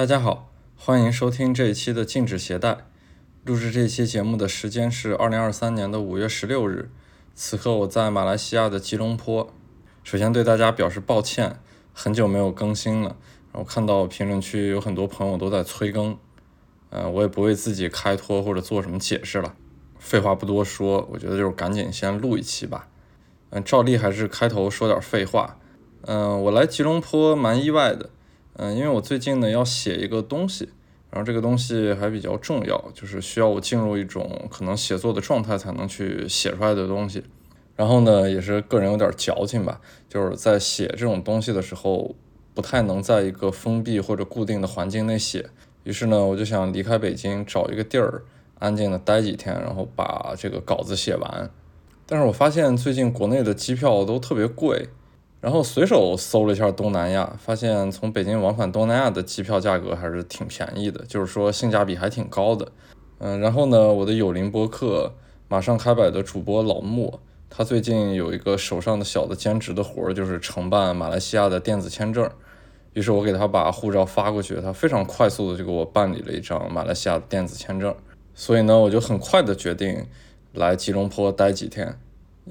大家好，欢迎收听这一期的禁止携带。录制这期节目的时间是二零二三年的五月十六日，此刻我在马来西亚的吉隆坡。首先对大家表示抱歉，很久没有更新了。然后看到评论区有很多朋友都在催更，呃，我也不为自己开脱或者做什么解释了。废话不多说，我觉得就是赶紧先录一期吧。嗯，照例还是开头说点废话。嗯，我来吉隆坡蛮意外的。嗯，因为我最近呢要写一个东西，然后这个东西还比较重要，就是需要我进入一种可能写作的状态才能去写出来的东西。然后呢，也是个人有点矫情吧，就是在写这种东西的时候，不太能在一个封闭或者固定的环境内写。于是呢，我就想离开北京，找一个地儿安静的待几天，然后把这个稿子写完。但是我发现最近国内的机票都特别贵。然后随手搜了一下东南亚，发现从北京往返东南亚的机票价格还是挺便宜的，就是说性价比还挺高的。嗯，然后呢，我的有邻播客马上开摆的主播老莫，他最近有一个手上的小的兼职的活儿，就是承办马来西亚的电子签证。于是我给他把护照发过去，他非常快速的就给我办理了一张马来西亚的电子签证。所以呢，我就很快的决定来吉隆坡待几天。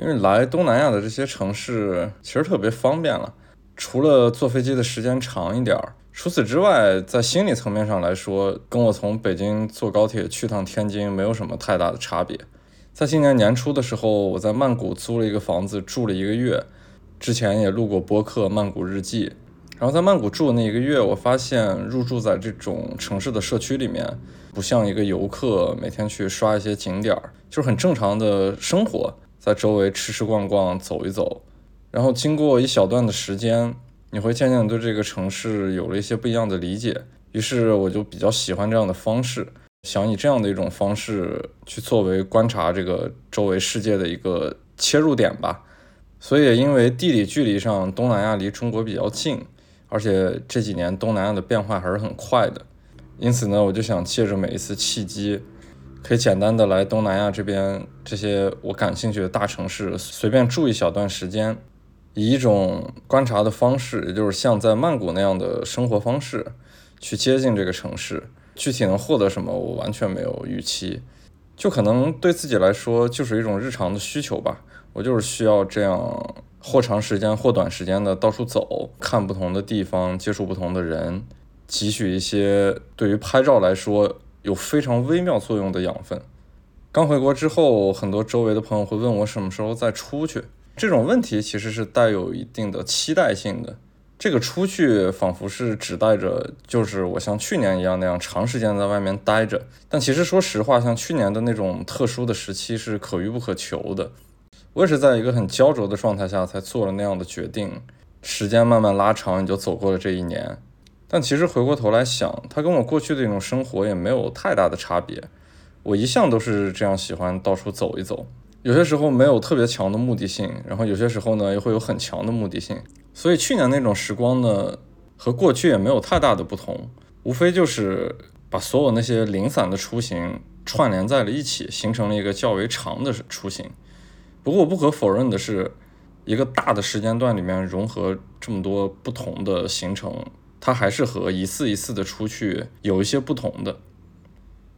因为来东南亚的这些城市其实特别方便了，除了坐飞机的时间长一点儿，除此之外，在心理层面上来说，跟我从北京坐高铁去趟天津没有什么太大的差别。在今年年初的时候，我在曼谷租了一个房子住了一个月，之前也录过播客《曼谷日记》，然后在曼谷住的那一个月，我发现入住在这种城市的社区里面，不像一个游客每天去刷一些景点儿，就是很正常的生活。在周围吃吃逛逛，走一走，然后经过一小段的时间，你会渐渐对这个城市有了一些不一样的理解。于是我就比较喜欢这样的方式，想以这样的一种方式去作为观察这个周围世界的一个切入点吧。所以，因为地理距离上，东南亚离中国比较近，而且这几年东南亚的变化还是很快的，因此呢，我就想借着每一次契机。可以简单的来东南亚这边这些我感兴趣的大城市，随便住一小段时间，以一种观察的方式，也就是像在曼谷那样的生活方式，去接近这个城市。具体能获得什么，我完全没有预期，就可能对自己来说就是一种日常的需求吧。我就是需要这样或长时间或短时间的到处走，看不同的地方，接触不同的人，汲取一些对于拍照来说。有非常微妙作用的养分。刚回国之后，很多周围的朋友会问我什么时候再出去。这种问题其实是带有一定的期待性的。这个出去仿佛是指代着，就是我像去年一样那样长时间在外面待着。但其实说实话，像去年的那种特殊的时期是可遇不可求的。我也是在一个很焦灼的状态下才做了那样的决定。时间慢慢拉长，你就走过了这一年。但其实回过头来想，它跟我过去的一种生活也没有太大的差别。我一向都是这样喜欢到处走一走，有些时候没有特别强的目的性，然后有些时候呢又会有很强的目的性。所以去年那种时光呢，和过去也没有太大的不同，无非就是把所有那些零散的出行串联在了一起，形成了一个较为长的出行。不过不可否认的是，一个大的时间段里面融合这么多不同的行程。它还是和一次一次的出去有一些不同的。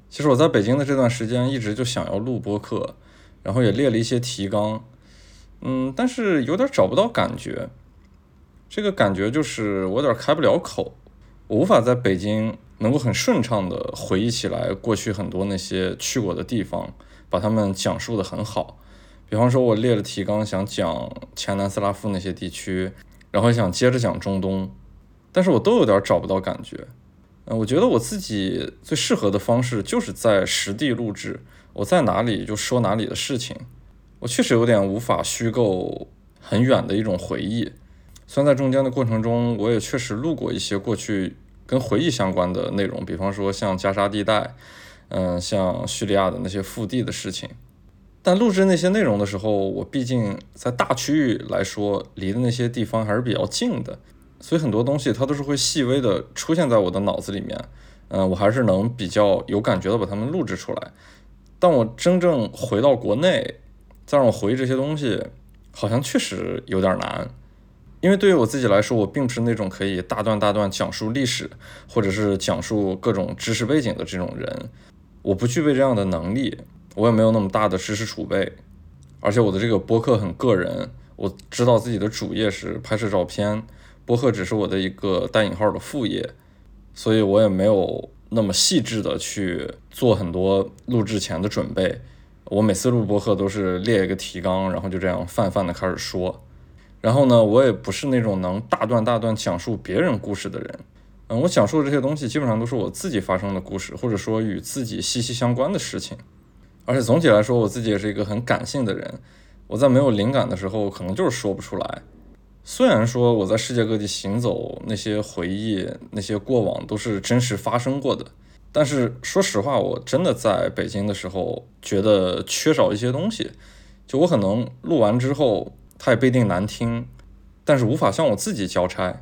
其实我在北京的这段时间一直就想要录播客，然后也列了一些提纲，嗯，但是有点找不到感觉。这个感觉就是我有点开不了口，我无法在北京能够很顺畅的回忆起来过去很多那些去过的地方，把它们讲述的很好。比方说，我列了提纲想讲前南斯拉夫那些地区，然后想接着讲中东。但是我都有点找不到感觉，嗯，我觉得我自己最适合的方式就是在实地录制，我在哪里就说哪里的事情。我确实有点无法虚构很远的一种回忆，虽然在中间的过程中，我也确实录过一些过去跟回忆相关的内容，比方说像加沙地带，嗯，像叙利亚的那些腹地的事情。但录制那些内容的时候，我毕竟在大区域来说，离的那些地方还是比较近的。所以很多东西它都是会细微的出现在我的脑子里面，嗯，我还是能比较有感觉的把它们录制出来。但我真正回到国内，再让我回忆这些东西，好像确实有点难。因为对于我自己来说，我并不是那种可以大段大段讲述历史，或者是讲述各种知识背景的这种人，我不具备这样的能力，我也没有那么大的知识储备，而且我的这个播客很个人，我知道自己的主业是拍摄照片，播客只是我的一个带引号的副业，所以我也没有那么细致的去做很多录制前的准备，我每次录播客都是列一个提纲，然后就这样泛泛的开始说。然后呢，我也不是那种能大段大段讲述别人故事的人，嗯，我讲述的这些东西基本上都是我自己发生的故事，或者说与自己息息相关的事情。而且总体来说，我自己也是一个很感性的人，我在没有灵感的时候，可能就是说不出来。虽然说我在世界各地行走，那些回忆、那些过往都是真实发生过的，但是说实话，我真的在北京的时候觉得缺少一些东西。就我可能录完之后。它也不一定难听，但是无法向我自己交差，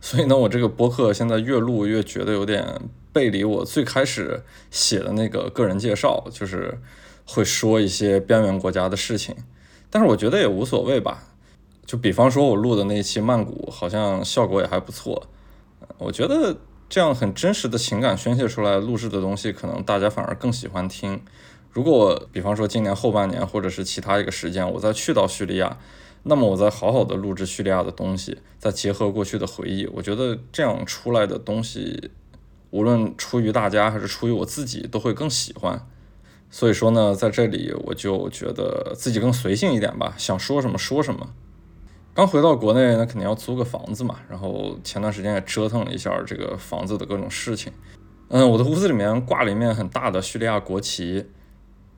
所以呢，我这个播客现在越录越觉得有点背离我最开始写的那个个人介绍，就是会说一些边缘国家的事情，但是我觉得也无所谓吧。就比方说，我录的那一期曼谷，好像效果也还不错。我觉得这样很真实的情感宣泄出来录制的东西，可能大家反而更喜欢听。如果比方说今年后半年，或者是其他一个时间，我再去到叙利亚。那么我再好好的录制叙利亚的东西，再结合过去的回忆，我觉得这样出来的东西，无论出于大家还是出于我自己，都会更喜欢。所以说呢，在这里我就觉得自己更随性一点吧，想说什么说什么。刚回到国内，那肯定要租个房子嘛。然后前段时间也折腾了一下这个房子的各种事情。嗯，我的屋子里面挂了一面很大的叙利亚国旗，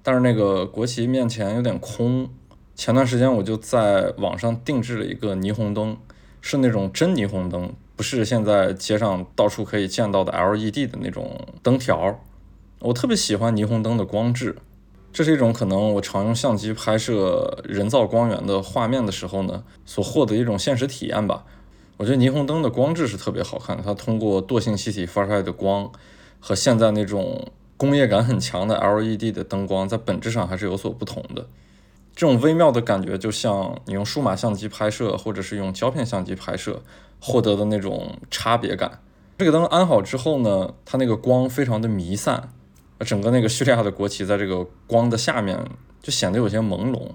但是那个国旗面前有点空。前段时间我就在网上定制了一个霓虹灯，是那种真霓虹灯，不是现在街上到处可以见到的 LED 的那种灯条。我特别喜欢霓虹灯的光质，这是一种可能我常用相机拍摄人造光源的画面的时候呢，所获得一种现实体验吧。我觉得霓虹灯的光质是特别好看的，它通过惰性气体发出来的光，和现在那种工业感很强的 LED 的灯光，在本质上还是有所不同的。这种微妙的感觉，就像你用数码相机拍摄，或者是用胶片相机拍摄获得的那种差别感。这个灯安好之后呢，它那个光非常的弥散，整个那个叙利亚的国旗在这个光的下面就显得有些朦胧。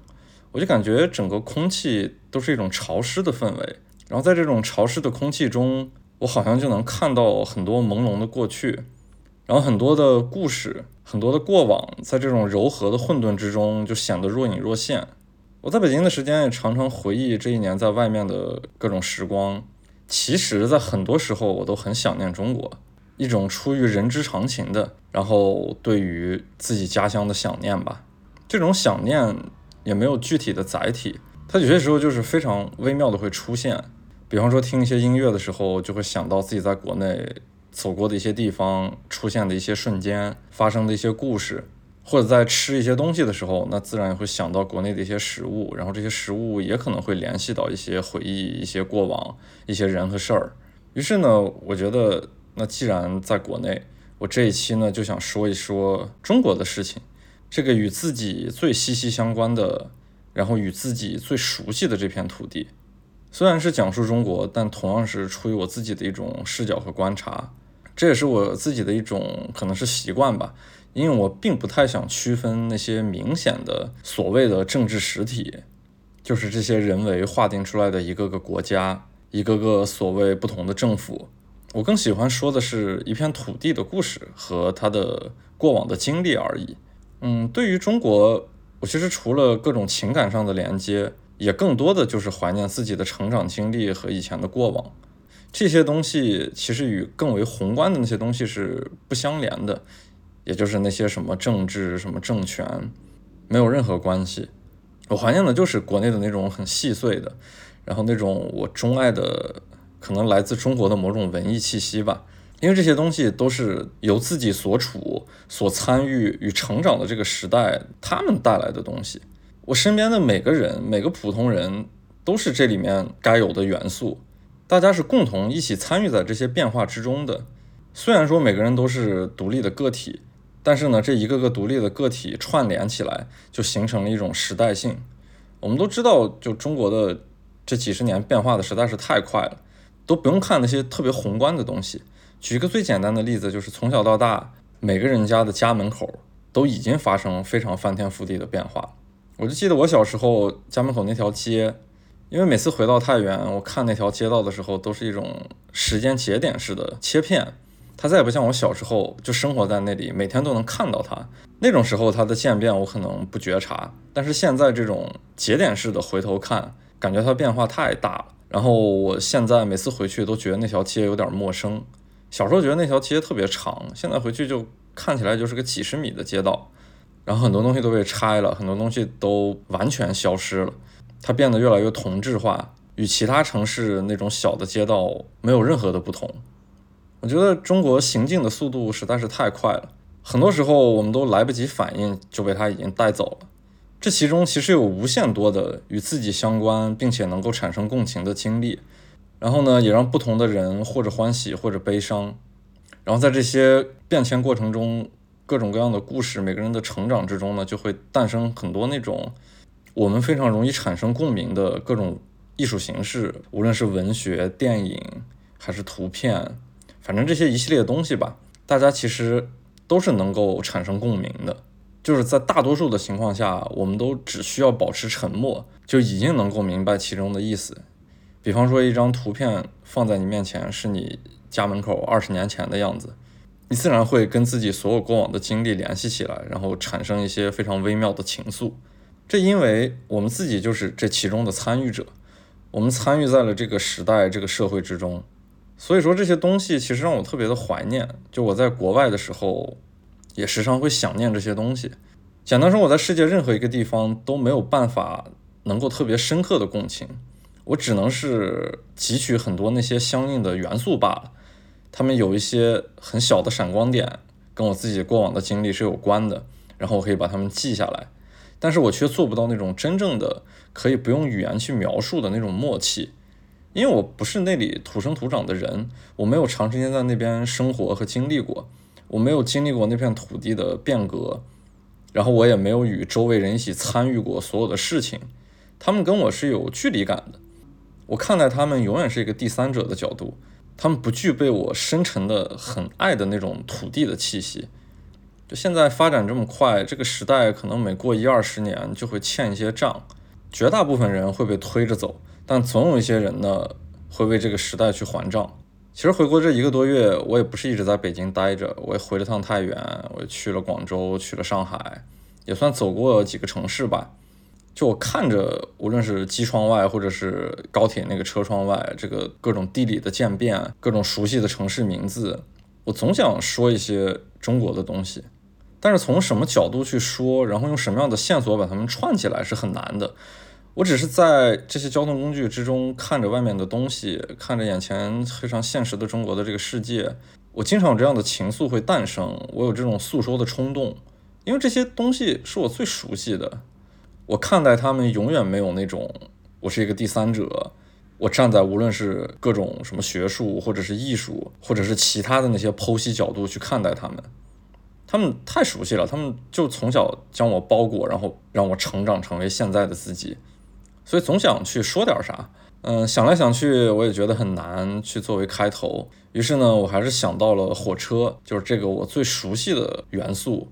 我就感觉整个空气都是一种潮湿的氛围，然后在这种潮湿的空气中，我好像就能看到很多朦胧的过去。然后很多的故事，很多的过往，在这种柔和的混沌之中，就显得若隐若现。我在北京的时间也常常回忆这一年在外面的各种时光。其实，在很多时候，我都很想念中国，一种出于人之常情的，然后对于自己家乡的想念吧。这种想念也没有具体的载体，它有些时候就是非常微妙的会出现。比方说，听一些音乐的时候，就会想到自己在国内。走过的一些地方，出现的一些瞬间，发生的一些故事，或者在吃一些东西的时候，那自然也会想到国内的一些食物，然后这些食物也可能会联系到一些回忆、一些过往、一些人和事儿。于是呢，我觉得，那既然在国内，我这一期呢就想说一说中国的事情，这个与自己最息息相关的，然后与自己最熟悉的这片土地。虽然是讲述中国，但同样是出于我自己的一种视角和观察。这也是我自己的一种可能是习惯吧，因为我并不太想区分那些明显的所谓的政治实体，就是这些人为划定出来的一个个国家，一个个所谓不同的政府。我更喜欢说的是一片土地的故事和它的过往的经历而已。嗯，对于中国，我其实除了各种情感上的连接，也更多的就是怀念自己的成长经历和以前的过往。这些东西其实与更为宏观的那些东西是不相连的，也就是那些什么政治、什么政权，没有任何关系。我怀念的就是国内的那种很细碎的，然后那种我钟爱的，可能来自中国的某种文艺气息吧。因为这些东西都是由自己所处、所参与与成长的这个时代他们带来的东西。我身边的每个人、每个普通人都是这里面该有的元素。大家是共同一起参与在这些变化之中的。虽然说每个人都是独立的个体，但是呢，这一个个独立的个体串联起来，就形成了一种时代性。我们都知道，就中国的这几十年变化的实在是太快了，都不用看那些特别宏观的东西。举一个最简单的例子，就是从小到大，每个人家的家门口都已经发生非常翻天覆地的变化。我就记得我小时候家门口那条街，因为每次回到太原，我看那条街道的时候，都是一种时间节点式的切片。它再也不像我小时候就生活在那里，每天都能看到它。那种时候它的渐变我可能不觉察，但是现在这种节点式的回头看，感觉它变化太大了。然后我现在每次回去都觉得那条街有点陌生。小时候觉得那条街特别长，现在回去就看起来就是个几十米的街道。然后很多东西都被拆了，很多东西都完全消失了，它变得越来越同质化，与其他城市那种小的街道没有任何的不同。我觉得中国行进的速度实在是太快了，很多时候我们都来不及反应就被它已经带走了。这其中其实有无限多的与自己相关并且能够产生共情的经历，然后呢，也让不同的人或者欢喜或者悲伤，然后在这些变迁过程中，各种各样的故事，每个人的成长之中呢，就会诞生很多那种我们非常容易产生共鸣的各种艺术形式，无论是文学、电影还是图片。反正这些一系列东西吧，大家其实都是能够产生共鸣的。就是在大多数的情况下，我们都只需要保持沉默，就已经能够明白其中的意思。比方说，一张图片放在你面前，是你家门口二十年前的样子，你自然会跟自己所有过往的经历联系起来，然后产生一些非常微妙的情愫。这因为我们自己就是这其中的参与者，我们参与在了这个时代、这个社会之中。所以说这些东西其实让我特别的怀念。就我在国外的时候，也时常会想念这些东西。简单说，我在世界任何一个地方都没有办法能够特别深刻的共情，我只能是汲取很多那些相应的元素罢了。他们有一些很小的闪光点，跟我自己过往的经历是有关的，然后我可以把它们记下来。但是我却做不到那种真正的可以不用语言去描述的那种默契。因为我不是那里土生土长的人，我没有长时间在那边生活和经历过，我没有经历过那片土地的变革，然后我也没有与周围人一起参与过所有的事情，他们跟我是有距离感的，我看待他们永远是一个第三者的角度，他们不具备我深沉的很爱的那种土地的气息。就现在发展这么快，这个时代可能每过一二十年就会欠一些账，绝大部分人会被推着走。但总有一些人呢，会为这个时代去还账。其实回国这一个多月，我也不是一直在北京待着，我也回了趟太原，我也去了广州，去了上海，也算走过几个城市吧。就我看着，无论是机窗外，或者是高铁那个车窗外，这个各种地理的渐变，各种熟悉的城市名字，我总想说一些中国的东西，但是从什么角度去说，然后用什么样的线索把它们串起来，是很难的。我只是在这些交通工具之中看着外面的东西，看着眼前非常现实的中国的这个世界，我经常有这样的情愫会诞生，我有这种诉说的冲动，因为这些东西是我最熟悉的。我看待他们永远没有那种我是一个第三者，我站在无论是各种什么学术或者是艺术或者是其他的那些剖析角度去看待他们，他们太熟悉了，他们就从小将我包裹，然后让我成长成为现在的自己。所以总想去说点啥，嗯，想来想去，我也觉得很难去作为开头。于是呢，我还是想到了火车，就是这个我最熟悉的元素，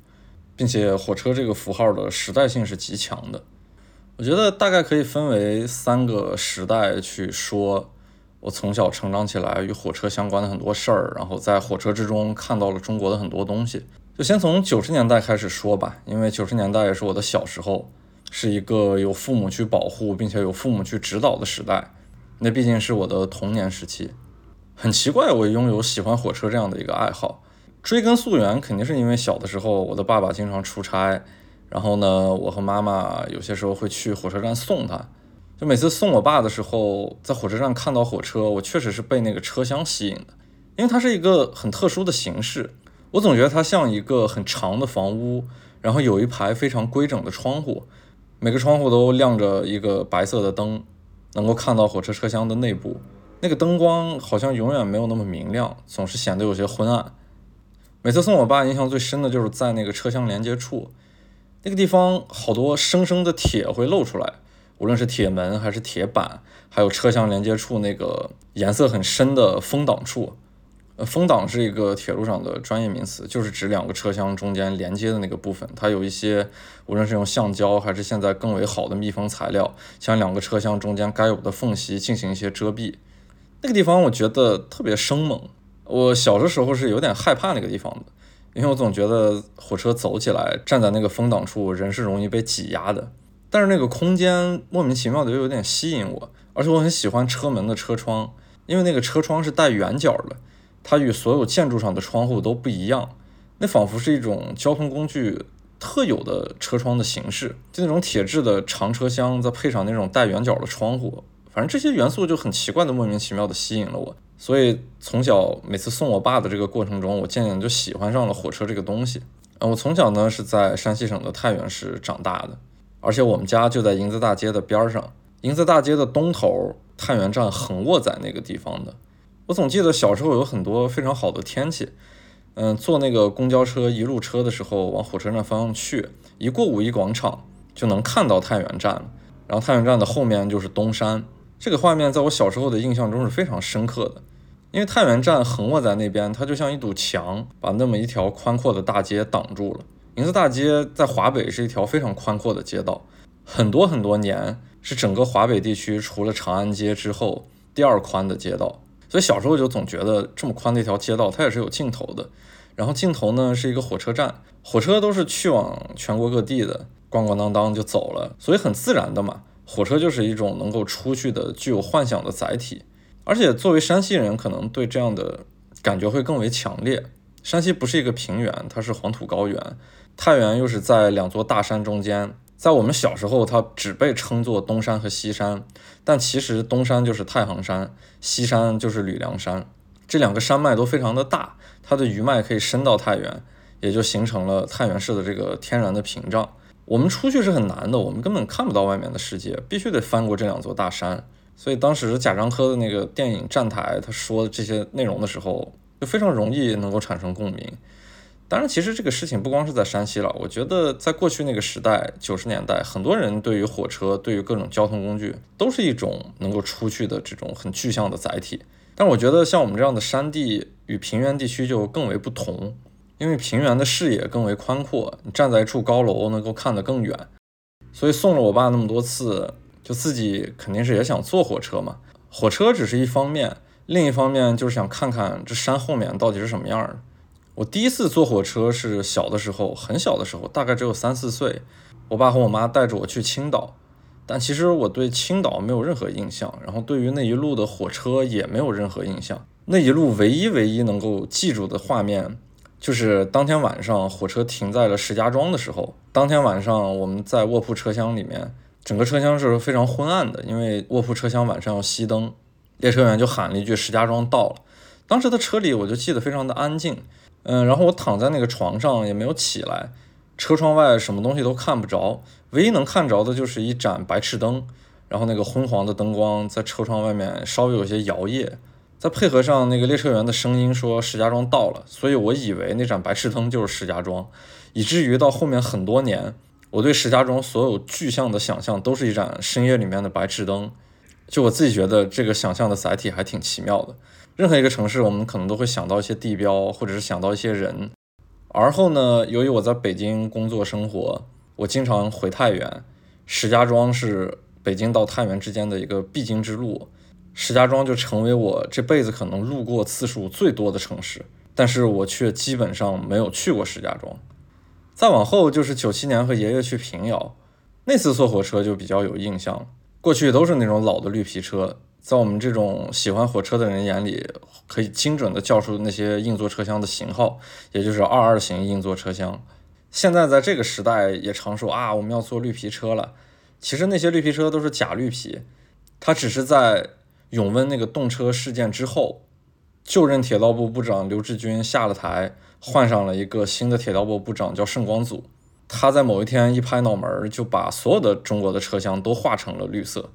并且火车这个符号的时代性是极强的。我觉得大概可以分为三个时代去说，我从小成长起来与火车相关的很多事儿，然后在火车之中看到了中国的很多东西。就先从九十年代开始说吧，因为九十年代也是我的小时候。是一个有父母去保护，并且有父母去指导的时代，那毕竟是我的童年时期。很奇怪，我拥有喜欢火车这样的一个爱好。追根溯源，肯定是因为小的时候我的爸爸经常出差，然后呢，我和妈妈有些时候会去火车站送他。就每次送我爸的时候，在火车站看到火车，我确实是被那个车厢吸引的，因为它是一个很特殊的形式。我总觉得它像一个很长的房屋，然后有一排非常规整的窗户。每个窗户都亮着一个白色的灯，能够看到火车车厢的内部。那个灯光好像永远没有那么明亮，总是显得有些昏暗。每次送我爸，印象最深的就是在那个车厢连接处，那个地方好多生生的铁会露出来。无论是铁门还是铁板，还有车厢连接处那个颜色很深的风挡处。风挡是一个铁路上的专业名词，就是指两个车厢中间连接的那个部分，它有一些无论是用橡胶还是现在更为好的密封材料，将两个车厢中间该有的缝隙进行一些遮蔽。那个地方我觉得特别生猛，我小的时候是有点害怕那个地方的，因为我总觉得火车走起来，站在那个风挡处，人是容易被挤压的。但是那个空间莫名其妙的又有点吸引我，而且我很喜欢车门的车窗，因为那个车窗是带圆角的。它与所有建筑上的窗户都不一样，那仿佛是一种交通工具特有的车窗的形式，就那种铁质的长车厢，再配上那种带圆角的窗户，反正这些元素就很奇怪的莫名其妙的吸引了我。所以从小每次送我爸的这个过程中，我渐渐就喜欢上了火车这个东西。嗯，我从小呢是在山西省的太原市长大的，而且我们家就在银子大街的边上，银子大街的东头，太原站横卧在那个地方的。我总记得小时候有很多非常好的天气，嗯，坐那个公交车一路车的时候，往火车站方向去，一过五一广场就能看到太原站。然后太原站的后面就是东山，这个画面在我小时候的印象中是非常深刻的。因为太原站横卧在那边，它就像一堵墙，把那么一条宽阔的大街挡住了。银子大街在华北是一条非常宽阔的街道，很多很多年是整个华北地区除了长安街之后第二宽的街道。所以小时候就总觉得这么宽的一条街道，它也是有尽头的。然后尽头呢是一个火车站，火车都是去往全国各地的，咣咣当当就走了。所以很自然的嘛，火车就是一种能够出去的、具有幻想的载体。而且作为山西人，可能对这样的感觉会更为强烈。山西不是一个平原，它是黄土高原，太原又是在两座大山中间。在我们小时候，它只被称作东山和西山，但其实东山就是太行山，西山就是吕梁山，这两个山脉都非常的大，它的余脉可以伸到太原，也就形成了太原市的这个天然的屏障。我们出去是很难的，我们根本看不到外面的世界，必须得翻过这两座大山。所以当时贾樟柯的那个电影《站台》，他说这些内容的时候，就非常容易能够产生共鸣。当然，其实这个事情不光是在山西了。我觉得在过去那个时代，九十年代，很多人对于火车，对于各种交通工具，都是一种能够出去的这种很具象的载体。但我觉得像我们这样的山地与平原地区就更为不同，因为平原的视野更为宽阔，你站在一处高楼能够看得更远。所以送了我爸那么多次，就自己肯定是也想坐火车嘛。火车只是一方面，另一方面就是想看看这山后面到底是什么样的。我第一次坐火车是小的时候，很小的时候，大概只有三四岁。我爸和我妈带着我去青岛，但其实我对青岛没有任何印象，然后对于那一路的火车也没有任何印象。那一路唯一唯一能够记住的画面，就是当天晚上火车停在了石家庄的时候。当天晚上我们在卧铺车厢里面，整个车厢是非常昏暗的，因为卧铺车厢晚上要熄灯。列车员就喊了一句“石家庄到了”，当时的车里我就记得非常的安静。嗯，然后我躺在那个床上也没有起来，车窗外什么东西都看不着，唯一能看着的就是一盏白炽灯，然后那个昏黄的灯光在车窗外面稍微有些摇曳，再配合上那个列车员的声音说石家庄到了，所以我以为那盏白炽灯就是石家庄，以至于到后面很多年，我对石家庄所有具象的想象都是一盏深夜里面的白炽灯，就我自己觉得这个想象的载体还挺奇妙的。任何一个城市，我们可能都会想到一些地标，或者是想到一些人。而后呢，由于我在北京工作生活，我经常回太原。石家庄是北京到太原之间的一个必经之路，石家庄就成为我这辈子可能路过次数最多的城市。但是我却基本上没有去过石家庄。再往后就是九七年和爷爷去平遥，那次坐火车就比较有印象。过去都是那种老的绿皮车。在我们这种喜欢火车的人眼里，可以精准的叫出那些硬座车厢的型号，也就是二二型硬座车厢。现在在这个时代也常说啊，我们要坐绿皮车了。其实那些绿皮车都是假绿皮，它只是在永温那个动车事件之后，就任铁道部部长刘志军下了台，换上了一个新的铁道部部长叫盛光祖。他在某一天一拍脑门，就把所有的中国的车厢都画成了绿色。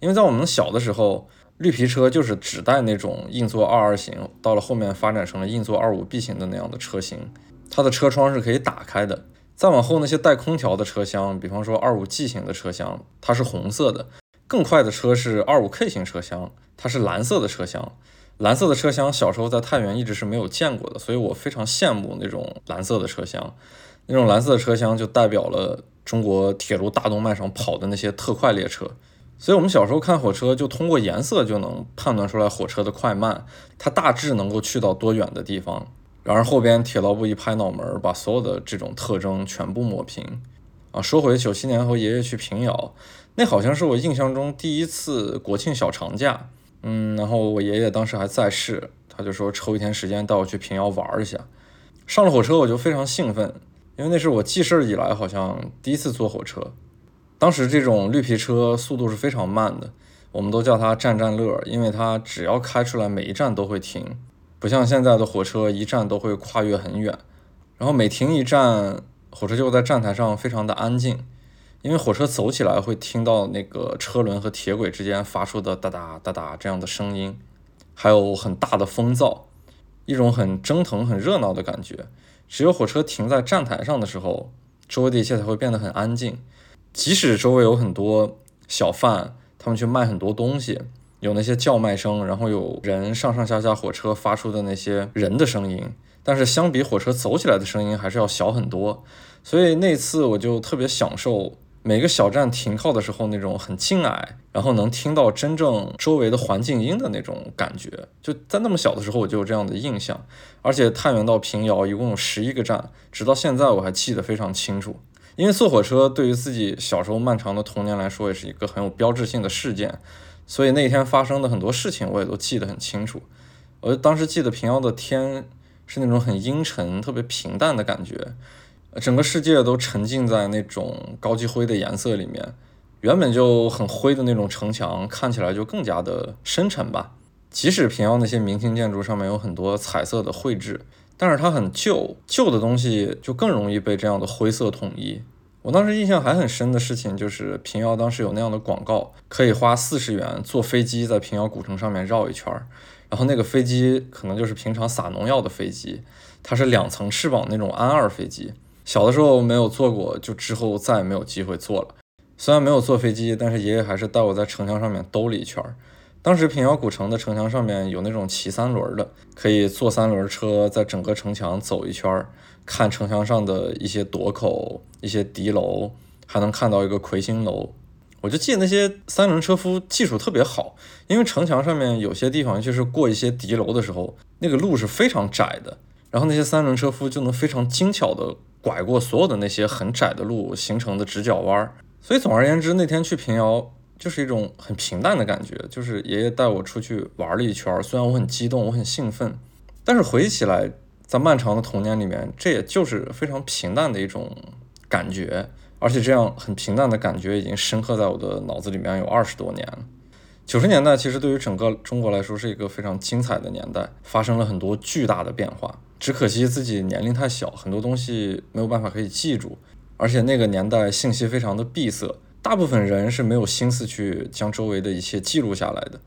因为在我们小的时候，绿皮车就是只带那种硬座二二型，到了后面发展成了硬座二五 B 型的那样的车型，它的车窗是可以打开的。再往后那些带空调的车厢，比方说二五 G 型的车厢，它是红色的；更快的车是二五 K 型车厢，它是蓝色的车厢。蓝色的车厢小时候在太原一直是没有见过的，所以我非常羡慕那种蓝色的车厢。那种蓝色的车厢就代表了中国铁路大动脉上跑的那些特快列车。所以我们小时候看火车，就通过颜色就能判断出来火车的快慢，它大致能够去到多远的地方。然而后边铁道部一拍脑门，把所有的这种特征全部抹平。啊，说回九七年和爷爷去平遥，那好像是我印象中第一次国庆小长假。嗯，然后我爷爷当时还在世，他就说抽一天时间带我去平遥玩一下。上了火车我就非常兴奋，因为那是我记事以来好像第一次坐火车。当时这种绿皮车速度是非常慢的，我们都叫它站站乐，因为它只要开出来每一站都会停。不像现在的火车，一站都会跨越很远，然后每停一站，火车就在站台上非常的安静，因为火车走起来会听到那个车轮和铁轨之间发出的哒哒哒哒这样的声音，还有很大的风噪，一种很蒸腾、很热闹的感觉。只有火车停在站台上的时候，周围的一切才会变得很安静，即使周围有很多小贩，他们去卖很多东西。有那些叫卖声，然后有人上上下下火车发出的那些人的声音，但是相比火车走起来的声音还是要小很多。所以那次我就特别享受每个小站停靠的时候那种很静谧，然后能听到真正周围的环境音的那种感觉。就在那么小的时候我就有这样的印象。而且太原到平遥一共有十一个站，直到现在我还记得非常清楚。因为坐火车对于自己小时候漫长的童年来说也是一个很有标志性的事件。所以那天发生的很多事情我也都记得很清楚。我当时记得平遥的天是那种很阴沉、特别平淡的感觉，整个世界都沉浸在那种高级灰的颜色里面。原本就很灰的那种城墙看起来就更加的深沉吧。即使平遥那些明清建筑上面有很多彩色的绘制，但是它很旧，旧的东西就更容易被这样的灰色统一。我当时印象还很深的事情就是，平遥当时有那样的广告，可以花四十元坐飞机在平遥古城上面绕一圈儿，然后那个飞机可能就是平常撒农药的飞机，它是两层翅膀那种安二飞机。小的时候没有坐过，就之后再也没有机会坐了。虽然没有坐飞机，但是爷爷还是带我在城墙上面兜了一圈儿。当时平遥古城的城墙上面有那种骑三轮的，可以坐三轮车在整个城墙走一圈，看城墙上的一些垛口、一些敌楼，还能看到一个魁星楼。我就记得那些三轮车夫技术特别好，因为城墙上面有些地方就是过一些敌楼的时候，那个路是非常窄的，然后那些三轮车夫就能非常精巧的拐过所有的那些很窄的路形成的直角弯儿。所以总而言之，那天去平遥。就是一种很平淡的感觉，就是爷爷带我出去玩了一圈，虽然我很激动，我很兴奋，但是回忆起来，在漫长的童年里面，这也就是非常平淡的一种感觉，而且这样很平淡的感觉已经深刻在我的脑子里面有二十多年了。九十年代其实对于整个中国来说是一个非常精彩的年代，发生了很多巨大的变化，只可惜自己年龄太小，很多东西没有办法可以记住，而且那个年代信息非常的闭塞。大部分人是没有心思去将周围的一切记录下来的。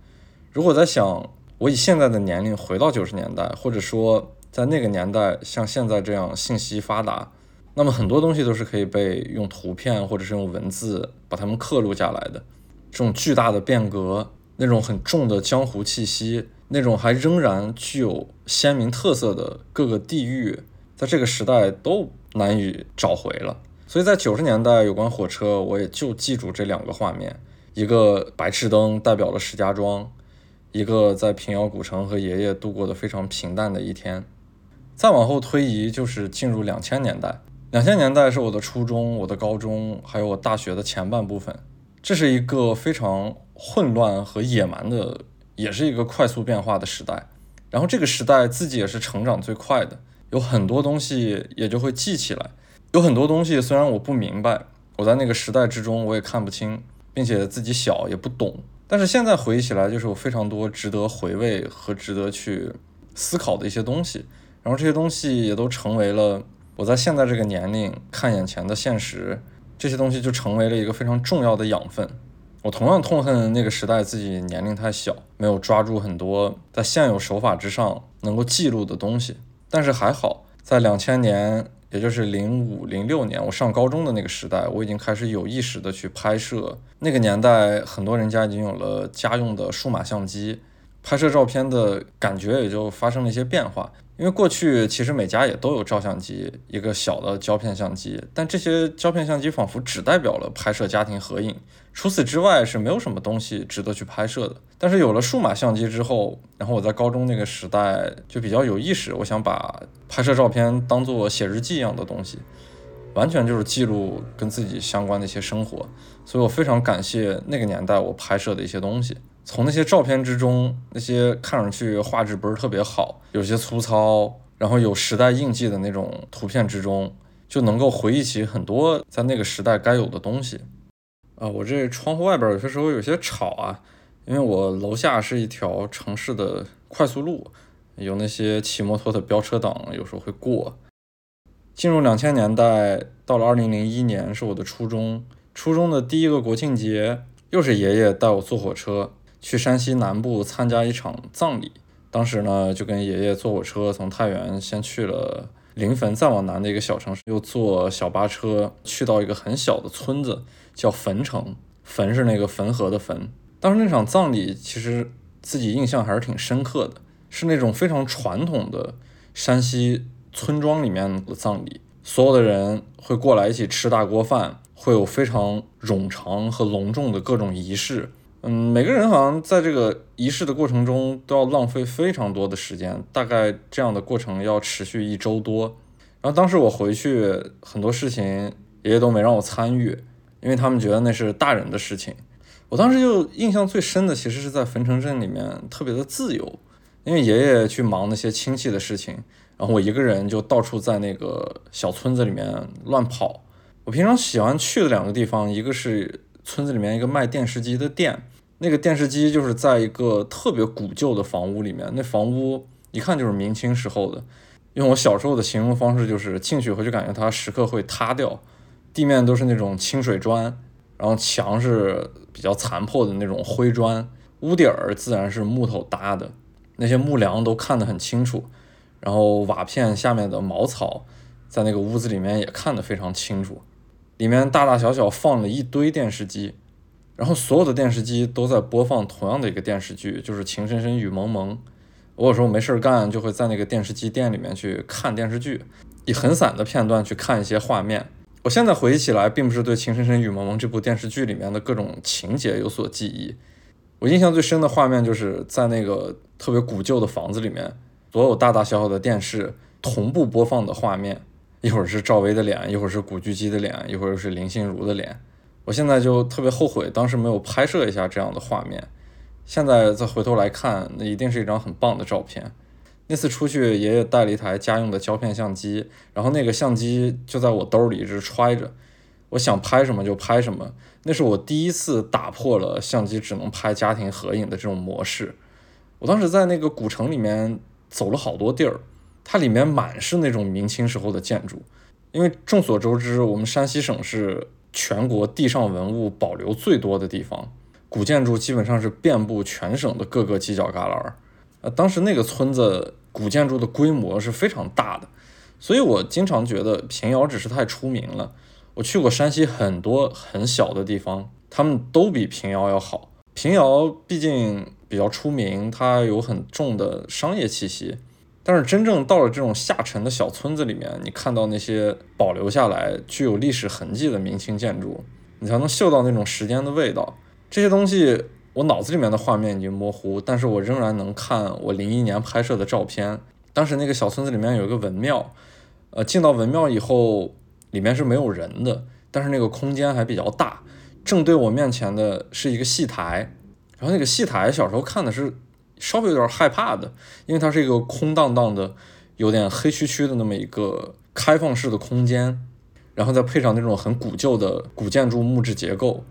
如果在想我以现在的年龄回到九十年代，或者说在那个年代像现在这样信息发达，那么很多东西都是可以被用图片或者是用文字把它们刻录下来的。这种巨大的变革，那种很重的江湖气息，那种还仍然具有鲜明特色的各个地域，在这个时代都难以找回了。所以在九十年代，有关火车，我也就记住这两个画面：一个白炽灯代表了石家庄，一个在平遥古城和爷爷度过的非常平淡的一天。再往后推移，就是进入两千年代。两千年代是我的初中、我的高中，还有我大学的前半部分。这是一个非常混乱和野蛮的，也是一个快速变化的时代。然后这个时代自己也是成长最快的，有很多东西也就会记起来。有很多东西，虽然我不明白，我在那个时代之中我也看不清，并且自己小也不懂，但是现在回忆起来，就是有非常多值得回味和值得去思考的一些东西。然后这些东西也都成为了我在现在这个年龄看眼前的现实，这些东西就成为了一个非常重要的养分。我同样痛恨那个时代自己年龄太小，没有抓住很多在现有手法之上能够记录的东西。但是还好，在两千年。也就是零五零六年我上高中的那个时代，我已经开始有意识的去拍摄。那个年代，很多人家已经有了家用的数码相机，拍摄照片的感觉也就发生了一些变化。因为过去其实每家也都有照相机，一个小的胶片相机，但这些胶片相机仿佛只代表了拍摄家庭合影，除此之外是没有什么东西值得去拍摄的。但是有了数码相机之后，然后我在高中那个时代就比较有意识，我想把拍摄照片当做写日记一样的东西，完全就是记录跟自己相关的一些生活，所以我非常感谢那个年代我拍摄的一些东西。从那些照片之中，那些看上去画质不是特别好，有些粗糙，然后有时代印记的那种图片之中，就能够回忆起很多在那个时代该有的东西。啊，我这窗户外边有些时候有些吵啊，因为我楼下是一条城市的快速路，有那些骑摩托的飙车党有时候会过。进入两千年代，到了二零零一年是我的初中，初中的第一个国庆节，又是爷爷带我坐火车。去山西南部参加一场葬礼，当时呢就跟爷爷坐火车从太原先去了临汾，再往南的一个小城市，又坐小巴车去到一个很小的村子，叫汾城。汾是那个汾河的汾。当时那场葬礼其实自己印象还是挺深刻的，是那种非常传统的山西村庄里面的葬礼，所有的人会过来一起吃大锅饭，会有非常冗长和隆重的各种仪式。嗯，每个人好像在这个仪式的过程中都要浪费非常多的时间，大概这样的过程要持续一周多。然后当时我回去，很多事情爷爷都没让我参与，因为他们觉得那是大人的事情。我当时就印象最深的，其实是在汾城镇里面特别的自由，因为爷爷去忙那些亲戚的事情，然后我一个人就到处在那个小村子里面乱跑。我平常喜欢去的两个地方，一个是村子里面一个卖电视机的店。那个电视机就是在一个特别古旧的房屋里面，那房屋一看就是明清时候的。用我小时候的形容方式，就是进去回就感觉它时刻会塌掉。地面都是那种清水砖，然后墙是比较残破的那种灰砖，屋顶儿自然是木头搭的，那些木梁都看得很清楚。然后瓦片下面的茅草，在那个屋子里面也看得非常清楚。里面大大小小放了一堆电视机。然后所有的电视机都在播放同样的一个电视剧，就是《情深深雨蒙蒙》。我有时候没事儿干，就会在那个电视机店里面去看电视剧，以很散的片段去看一些画面。我现在回忆起来，并不是对《情深深雨蒙蒙》这部电视剧里面的各种情节有所记忆。我印象最深的画面，就是在那个特别古旧的房子里面，所有大大小小的电视同步播放的画面，一会儿是赵薇的脸，一会儿是古巨基的脸，一会儿又是林心如的脸。我现在就特别后悔，当时没有拍摄一下这样的画面。现在再回头来看，那一定是一张很棒的照片。那次出去，爷爷带了一台家用的胶片相机，然后那个相机就在我兜里一直揣着，我想拍什么就拍什么。那是我第一次打破了相机只能拍家庭合影的这种模式。我当时在那个古城里面走了好多地儿，它里面满是那种明清时候的建筑，因为众所周知，我们山西省是。全国地上文物保留最多的地方，古建筑基本上是遍布全省的各个犄角旮旯。呃，当时那个村子古建筑的规模是非常大的，所以我经常觉得平遥只是太出名了。我去过山西很多很小的地方，他们都比平遥要好。平遥毕竟比较出名，它有很重的商业气息。但是真正到了这种下沉的小村子里面，你看到那些保留下来、具有历史痕迹的明清建筑，你才能嗅到那种时间的味道。这些东西，我脑子里面的画面已经模糊，但是我仍然能看我零一年拍摄的照片。当时那个小村子里面有一个文庙，呃，进到文庙以后，里面是没有人的，但是那个空间还比较大。正对我面前的是一个戏台，然后那个戏台小时候看的是。稍微有点害怕的，因为它是一个空荡荡的、有点黑黢黢的那么一个开放式的空间，然后再配上那种很古旧的古建筑木质结构，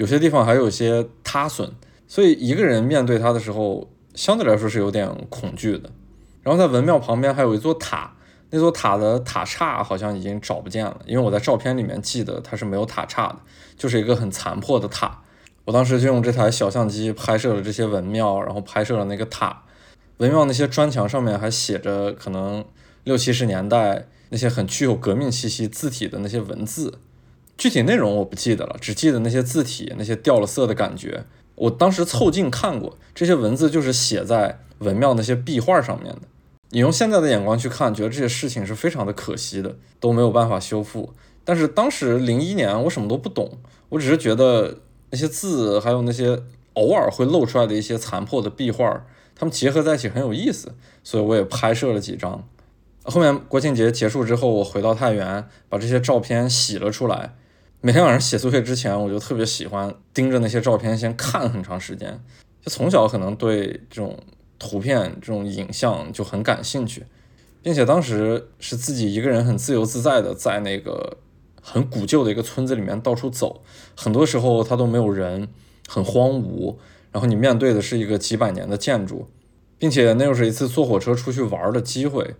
有些地方还有一些塌损，所以一个人面对它的时候，相对来说是有点恐惧的。然后在文庙旁边还有一座塔，那座塔的塔刹好像已经找不见了，因为我在照片里面记得它是没有塔刹的，就是一个很残破的塔。我当时就用这台小相机拍摄了这些文庙，然后拍摄了那个塔。文庙那些砖墙上面还写着可能六七十年代那些很具有革命气息字体的那些文字。具体内容我不记得了，只记得那些字体那些掉了色的感觉。我当时凑近看过这些文字，就是写在文庙那些壁画上面的。你用现在的眼光去看，觉得这些事情是非常的可惜的，都没有办法修复。但是当时零一年，我什么都不懂，我只是觉得那些字，还有那些偶尔会露出来的一些残破的壁画，它们结合在一起很有意思，所以我也拍摄了几张。后面国庆节结束之后，我回到太原，把这些照片洗了出来。每天晚上写作业之前，我就特别喜欢盯着那些照片先看很长时间。就从小可能对这种图片、这种影像就很感兴趣，并且当时是自己一个人很自由自在的在那个很古旧的一个村子里面到处走，很多时候它都没有人，很荒芜。然后你面对的是一个几百年的建筑，并且那又是一次坐火车出去玩的机会。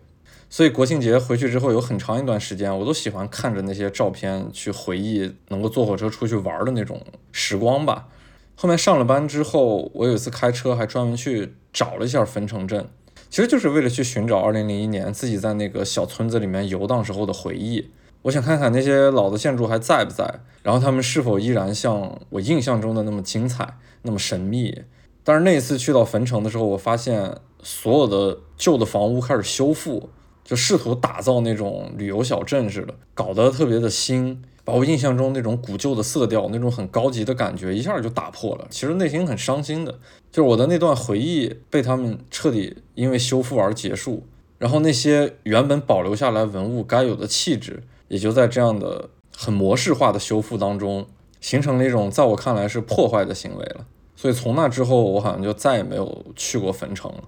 所以国庆节回去之后，有很长一段时间，我都喜欢看着那些照片去回忆能够坐火车出去玩的那种时光吧。后面上了班之后，我有一次开车还专门去找了一下汾城镇，其实就是为了去寻找2001年自己在那个小村子里面游荡时候的回忆。我想看看那些老的建筑还在不在，然后他们是否依然像我印象中的那么精彩、那么神秘。但是那一次去到汾城的时候，我发现所有的旧的房屋开始修复。就试图打造那种旅游小镇似的，搞得特别的新，把我印象中那种古旧的色调、那种很高级的感觉一下就打破了。其实内心很伤心的，就是我的那段回忆被他们彻底因为修复而结束，然后那些原本保留下来文物该有的气质，也就在这样的很模式化的修复当中，形成了一种在我看来是破坏的行为了。所以从那之后，我好像就再也没有去过汾城了。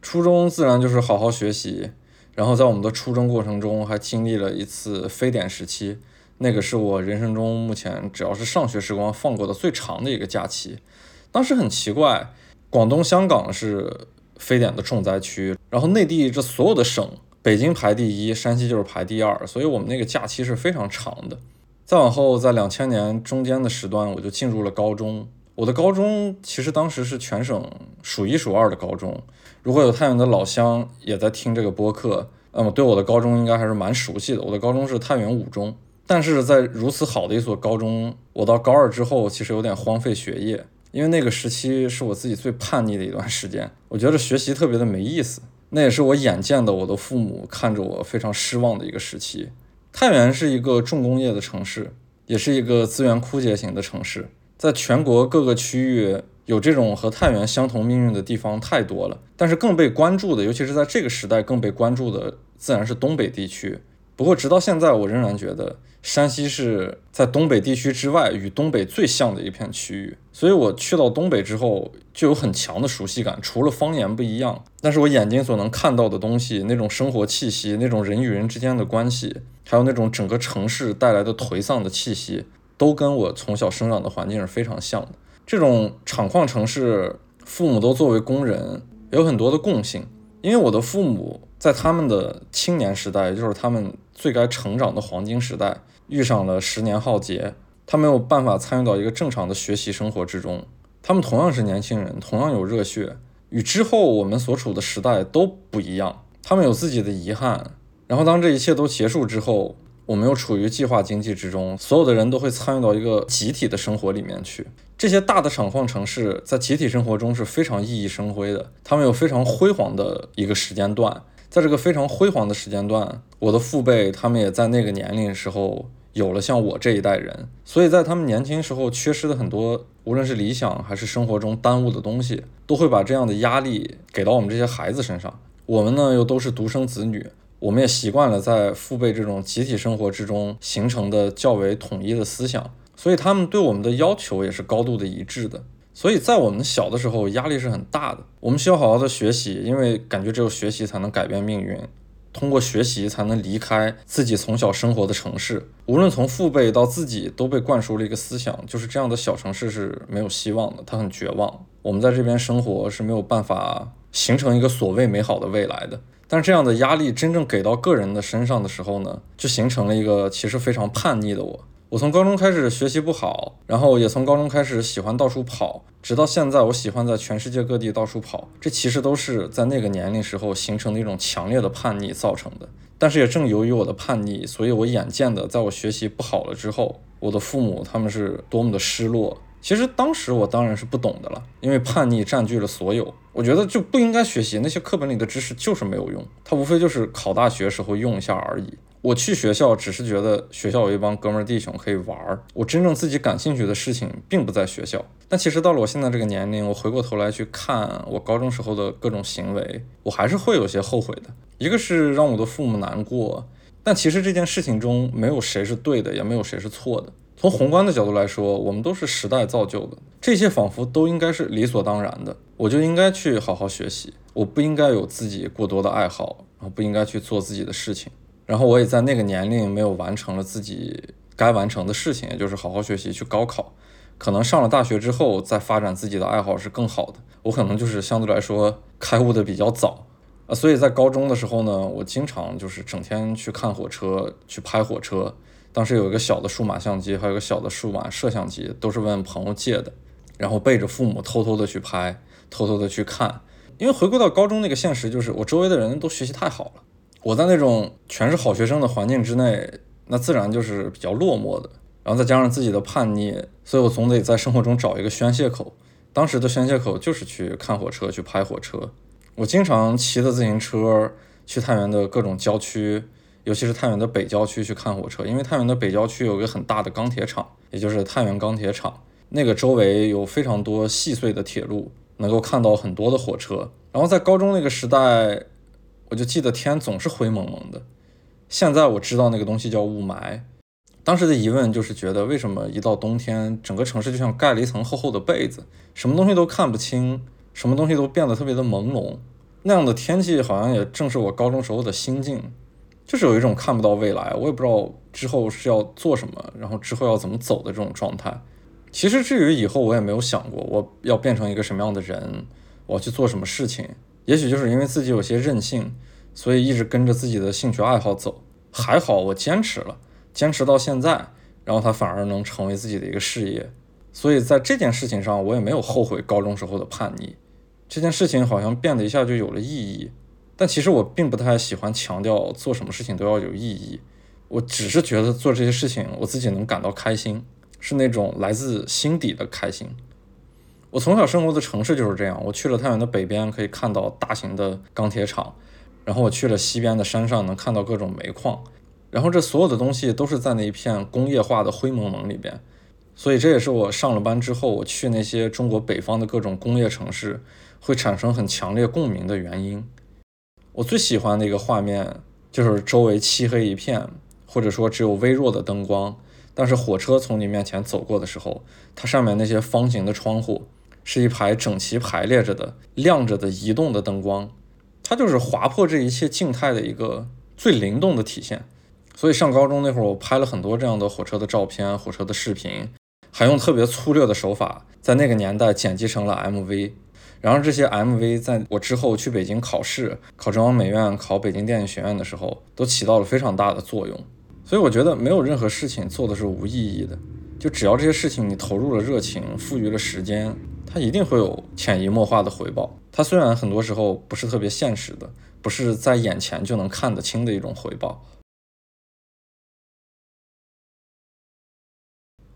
初中自然就是好好学习。然后在我们的初中过程中，还经历了一次非典时期，那个是我人生中目前只要是上学时光放过的最长的一个假期。当时很奇怪，广东、香港是非典的重灾区，然后内地这所有的省，北京排第一，山西就是排第二，所以我们那个假期是非常长的。再往后，在两千年中间的时段，我就进入了高中。我的高中其实当时是全省数一数二的高中。如果有太原的老乡也在听这个播客，那么对我的高中应该还是蛮熟悉的。我的高中是太原五中，但是在如此好的一所高中，我到高二之后其实有点荒废学业，因为那个时期是我自己最叛逆的一段时间。我觉得学习特别的没意思，那也是我眼见的我的父母看着我非常失望的一个时期。太原是一个重工业的城市，也是一个资源枯竭型的城市。在全国各个区域有这种和太原相同命运的地方太多了，但是更被关注的，尤其是在这个时代更被关注的，自然是东北地区。不过直到现在，我仍然觉得山西是在东北地区之外与东北最像的一片区域。所以我去到东北之后，就有很强的熟悉感。除了方言不一样，但是我眼睛所能看到的东西，那种生活气息，那种人与人之间的关系，还有那种整个城市带来的颓丧的气息。都跟我从小生长的环境是非常像的。这种厂矿城市，父母都作为工人，有很多的共性。因为我的父母在他们的青年时代，也就是他们最该成长的黄金时代，遇上了十年浩劫，他没有办法参与到一个正常的学习生活之中。他们同样是年轻人，同样有热血，与之后我们所处的时代都不一样。他们有自己的遗憾。然后当这一切都结束之后。我们又处于计划经济之中，所有的人都会参与到一个集体的生活里面去。这些大的厂矿城市在集体生活中是非常熠熠生辉的，他们有非常辉煌的一个时间段。在这个非常辉煌的时间段，我的父辈他们也在那个年龄时候有了像我这一代人，所以在他们年轻时候缺失的很多，无论是理想还是生活中耽误的东西，都会把这样的压力给到我们这些孩子身上。我们呢又都是独生子女。我们也习惯了在父辈这种集体生活之中形成的较为统一的思想，所以他们对我们的要求也是高度的一致的。所以在我们小的时候，压力是很大的。我们需要好好的学习，因为感觉只有学习才能改变命运，通过学习才能离开自己从小生活的城市。无论从父辈到自己，都被灌输了一个思想，就是这样的小城市是没有希望的，它很绝望。我们在这边生活是没有办法形成一个所谓美好的未来的。但这样的压力真正给到个人的身上的时候呢，就形成了一个其实非常叛逆的我。我从高中开始学习不好，然后也从高中开始喜欢到处跑，直到现在，我喜欢在全世界各地到处跑。这其实都是在那个年龄时候形成的一种强烈的叛逆造成的。但是也正由于我的叛逆，所以我眼见的，在我学习不好了之后，我的父母他们是多么的失落。其实当时我当然是不懂的了，因为叛逆占据了所有。我觉得就不应该学习那些课本里的知识，就是没有用，它无非就是考大学时候用一下而已。我去学校只是觉得学校有一帮哥们儿弟兄可以玩儿，我真正自己感兴趣的事情并不在学校。但其实到了我现在这个年龄，我回过头来去看我高中时候的各种行为，我还是会有些后悔的。一个是让我的父母难过，但其实这件事情中没有谁是对的，也没有谁是错的。从宏观的角度来说，我们都是时代造就的，这些仿佛都应该是理所当然的。我就应该去好好学习，我不应该有自己过多的爱好，然后不应该去做自己的事情。然后我也在那个年龄没有完成了自己该完成的事情，也就是好好学习去高考。可能上了大学之后再发展自己的爱好是更好的。我可能就是相对来说开悟的比较早啊，所以在高中的时候呢，我经常就是整天去看火车，去拍火车。当时有一个小的数码相机，还有个小的数码摄像机，都是问朋友借的，然后背着父母偷偷的去拍，偷偷的去看。因为回归到高中那个现实，就是我周围的人都学习太好了。我在那种全是好学生的环境之内，那自然就是比较落寞的。然后再加上自己的叛逆，所以我总得在生活中找一个宣泄口。当时的宣泄口就是去看火车，去拍火车。我经常骑着自行车去太原的各种郊区，尤其是太原的北郊区去看火车。因为太原的北郊区有一个很大的钢铁厂，也就是太原钢铁厂，那个周围有非常多细碎的铁路，能够看到很多的火车。然后在高中那个时代。我就记得天总是灰蒙蒙的，现在我知道那个东西叫雾霾。当时的疑问就是觉得，为什么一到冬天，整个城市就像盖了一层厚厚的被子，什么东西都看不清，什么东西都变得特别的朦胧。那样的天气好像也正是我高中时候的心境，就是有一种看不到未来，我也不知道之后是要做什么，然后之后要怎么走的这种状态。其实至于以后，我也没有想过我要变成一个什么样的人，我要去做什么事情。也许就是因为自己有些任性，所以一直跟着自己的兴趣爱好走。还好我坚持了，坚持到现在，然后它反而能成为自己的一个事业。所以在这件事情上，我也没有后悔高中时候的叛逆。这件事情好像变得一下就有了意义。但其实我并不太喜欢强调做什么事情都要有意义。我只是觉得做这些事情，我自己能感到开心，是那种来自心底的开心。我从小生活的城市就是这样。我去了太原的北边，可以看到大型的钢铁厂；然后我去了西边的山上，能看到各种煤矿。然后这所有的东西都是在那一片工业化的灰蒙蒙里边。所以这也是我上了班之后，我去那些中国北方的各种工业城市，会产生很强烈共鸣的原因。我最喜欢的一个画面就是周围漆黑一片，或者说只有微弱的灯光，但是火车从你面前走过的时候，它上面那些方形的窗户。是一排整齐排列着的、亮着的、移动的灯光，它就是划破这一切静态的一个最灵动的体现。所以上高中那会儿，我拍了很多这样的火车的照片、火车的视频，还用特别粗略的手法，在那个年代剪辑成了 MV。然后这些 MV 在我之后去北京考试、考中央美院、考北京电影学院的时候，都起到了非常大的作用。所以我觉得没有任何事情做的是无意义的，就只要这些事情你投入了热情、赋予了时间。它一定会有潜移默化的回报。它虽然很多时候不是特别现实的，不是在眼前就能看得清的一种回报。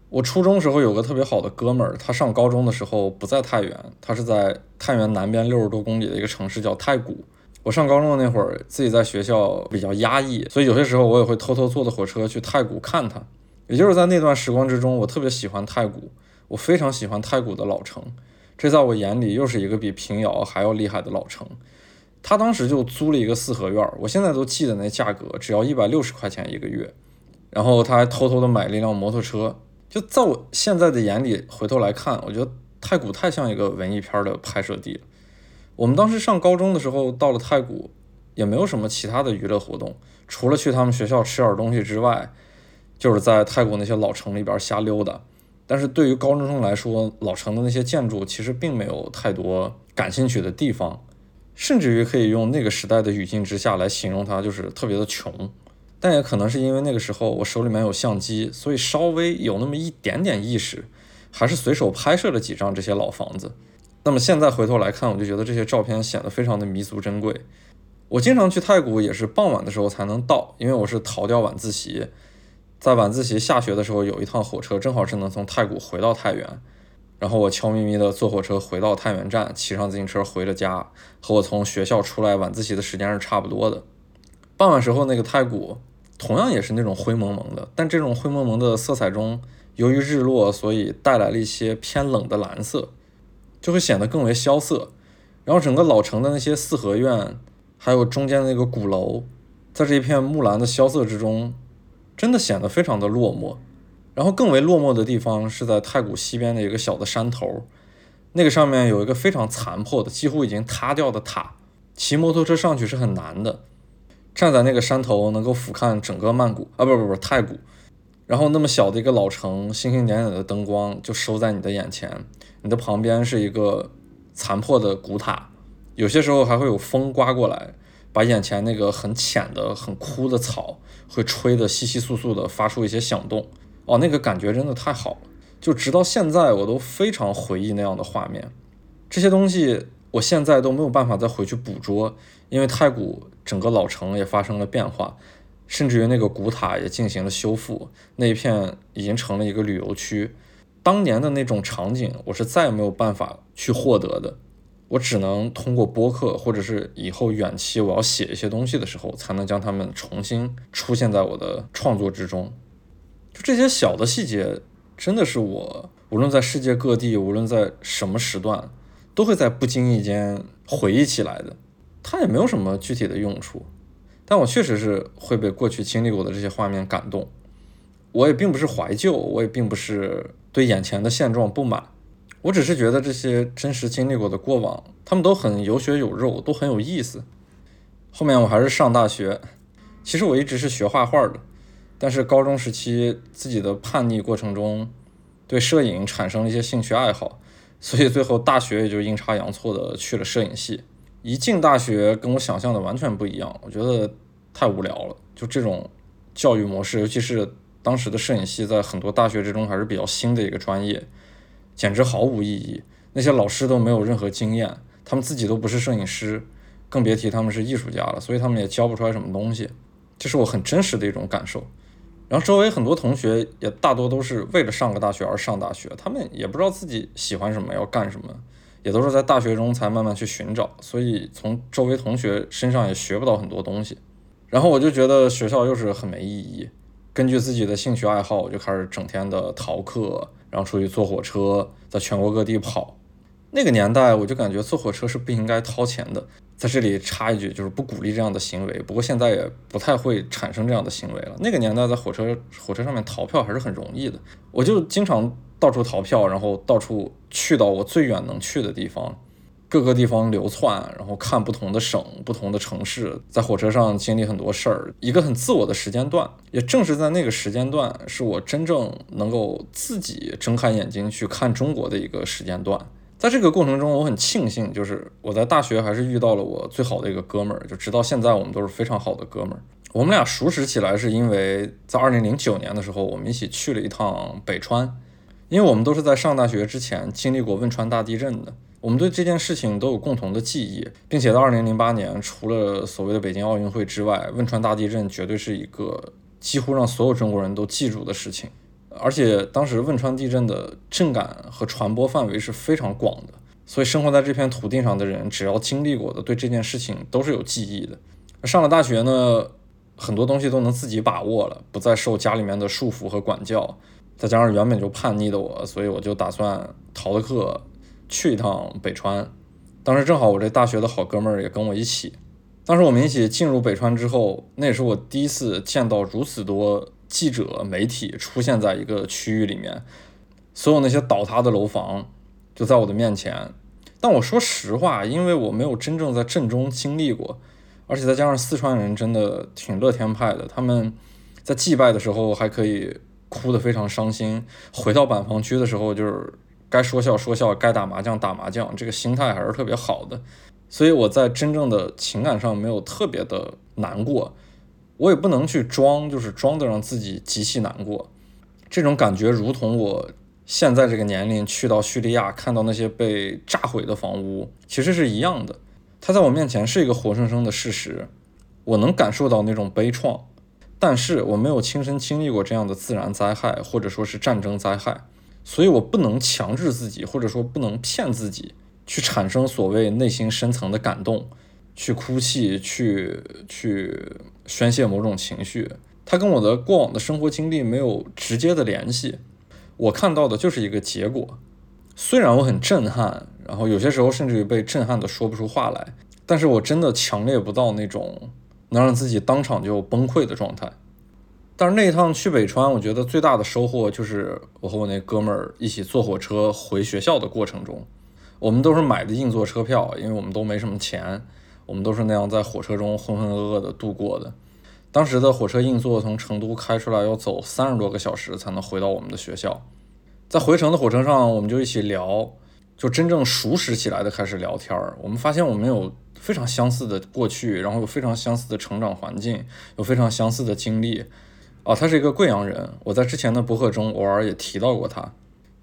我初中时候有个特别好的哥们儿，他上高中的时候不在太原，他是在太原南边六十多公里的一个城市叫太谷。我上高中的那会儿，自己在学校比较压抑，所以有些时候我也会偷偷坐的火车去太谷看他。也就是在那段时光之中，我特别喜欢太谷。我非常喜欢太谷的老城，这在我眼里又是一个比平遥还要厉害的老城。他当时就租了一个四合院，我现在都记得那价格，只要一百六十块钱一个月。然后他还偷偷的买了一辆摩托车。就在我现在的眼里，回头来看，我觉得太古太像一个文艺片的拍摄地。我们当时上高中的时候，到了太古，也没有什么其他的娱乐活动，除了去他们学校吃点东西之外，就是在太古那些老城里边瞎溜达。但是对于高中生来说，老城的那些建筑其实并没有太多感兴趣的地方，甚至于可以用那个时代的语境之下来形容它，就是特别的穷。但也可能是因为那个时候我手里面有相机，所以稍微有那么一点点意识，还是随手拍摄了几张这些老房子。那么现在回头来看，我就觉得这些照片显得非常的弥足珍贵。我经常去太谷，也是傍晚的时候才能到，因为我是逃掉晚自习，在晚自习下学的时候有一趟火车，正好是能从太谷回到太原。然后我悄咪咪的坐火车回到太原站，骑上自行车回了家，和我从学校出来晚自习的时间是差不多的。傍晚时候那个太谷，同样也是那种灰蒙蒙的，但这种灰蒙蒙的色彩中，由于日落，所以带来了一些偏冷的蓝色，就会显得更为萧瑟。然后整个老城的那些四合院，还有中间的那个鼓楼，在这一片木蓝的萧瑟之中，真的显得非常的落寞。然后更为落寞的地方是在太谷西边的一个小的山头，那个上面有一个非常残破的、几乎已经塌掉的塔，骑摩托车上去是很难的。站在那个山头，能够俯瞰整个曼谷啊，不不不，太谷。然后那么小的一个老城，星星点点的灯光就收在你的眼前，你的旁边是一个残破的古塔，有些时候还会有风刮过来，把眼前那个很浅的、很枯的草会吹得稀稀簌簌的，发出一些响动。哦，那个感觉真的太好了，就直到现在我都非常回忆那样的画面。这些东西我现在都没有办法再回去捕捉，因为太古整个老城也发生了变化，甚至于那个古塔也进行了修复，那一片已经成了一个旅游区。当年的那种场景，我是再也没有办法去获得的，我只能通过播客，或者是以后远期我要写一些东西的时候，才能将它们重新出现在我的创作之中。就这些小的细节，真的是我无论在世界各地，无论在什么时段，都会在不经意间回忆起来的。它也没有什么具体的用处，但我确实是会被过去经历过的这些画面感动。我也并不是怀旧，我也并不是对眼前的现状不满，我只是觉得这些真实经历过的过往，他们都很有血有肉，都很有意思。后面我还是上大学，其实我一直是学画画的。但是高中时期自己的叛逆过程中，对摄影产生了一些兴趣爱好，所以最后大学也就阴差阳错的去了摄影系。一进大学跟我想象的完全不一样，我觉得太无聊了。就这种教育模式，尤其是当时的摄影系在很多大学之中还是比较新的一个专业，简直毫无意义。那些老师都没有任何经验，他们自己都不是摄影师，更别提他们是艺术家了。所以他们也教不出来什么东西，这是我很真实的一种感受。然后周围很多同学也大多都是为了上个大学而上大学，他们也不知道自己喜欢什么要干什么，也都是在大学中才慢慢去寻找，所以从周围同学身上也学不到很多东西。然后我就觉得学校又是很没意义，根据自己的兴趣爱好，我就开始整天的逃课，然后出去坐火车，在全国各地跑。那个年代我就感觉坐火车是不应该掏钱的。在这里插一句，就是不鼓励这样的行为。不过现在也不太会产生这样的行为了。那个年代在火车火车上面逃票还是很容易的，我就经常到处逃票，然后到处去到我最远能去的地方，各个地方流窜，然后看不同的省、不同的城市，在火车上经历很多事儿，一个很自我的时间段。也正是在那个时间段，是我真正能够自己睁开眼睛去看中国的一个时间段。在这个过程中，我很庆幸，就是我在大学还是遇到了我最好的一个哥们儿，就直到现在我们都是非常好的哥们儿。我们俩熟识起来是因为在二零零九年的时候，我们一起去了一趟北川，因为我们都是在上大学之前经历过汶川大地震的，我们对这件事情都有共同的记忆，并且在二零零八年，除了所谓的北京奥运会之外，汶川大地震绝对是一个几乎让所有中国人都记住的事情。而且当时汶川地震的震感和传播范围是非常广的，所以生活在这片土地上的人，只要经历过的，对这件事情都是有记忆的。上了大学呢，很多东西都能自己把握了，不再受家里面的束缚和管教。再加上原本就叛逆的我，所以我就打算逃了课去一趟北川。当时正好我这大学的好哥们儿也跟我一起。当时我们一起进入北川之后，那也是我第一次见到如此多。记者、媒体出现在一个区域里面，所有那些倒塌的楼房就在我的面前。但我说实话，因为我没有真正在震中经历过，而且再加上四川人真的挺乐天派的，他们在祭拜的时候还可以哭得非常伤心，回到板房区的时候就是该说笑说笑，该打麻将打麻将，这个心态还是特别好的。所以我在真正的情感上没有特别的难过。我也不能去装，就是装的让自己极其难过。这种感觉如同我现在这个年龄去到叙利亚看到那些被炸毁的房屋，其实是一样的。它在我面前是一个活生生的事实，我能感受到那种悲怆，但是我没有亲身经历过这样的自然灾害或者说是战争灾害，所以我不能强制自己，或者说不能骗自己去产生所谓内心深层的感动，去哭泣，去去宣泄某种情绪。它跟我的过往的生活经历没有直接的联系，我看到的就是一个结果。虽然我很震撼，然后有些时候甚至于被震撼的说不出话来，但是我真的强烈不到那种能让自己当场就崩溃的状态。但是那一趟去北川，我觉得最大的收获就是我和我那哥们儿一起坐火车回学校的过程中，我们都是买的硬座车票，因为我们都没什么钱，我们都是那样在火车中浑浑噩噩的度过的。当时的火车硬座从成都开出来要走三十多个小时才能回到我们的学校，在回程的火车上，我们就一起聊，就真正熟识起来的开始聊天儿。我们发现我们有非常相似的过去，然后有非常相似的成长环境，有非常相似的经历。啊，他是一个贵阳人，我在之前的博客中偶尔也提到过他。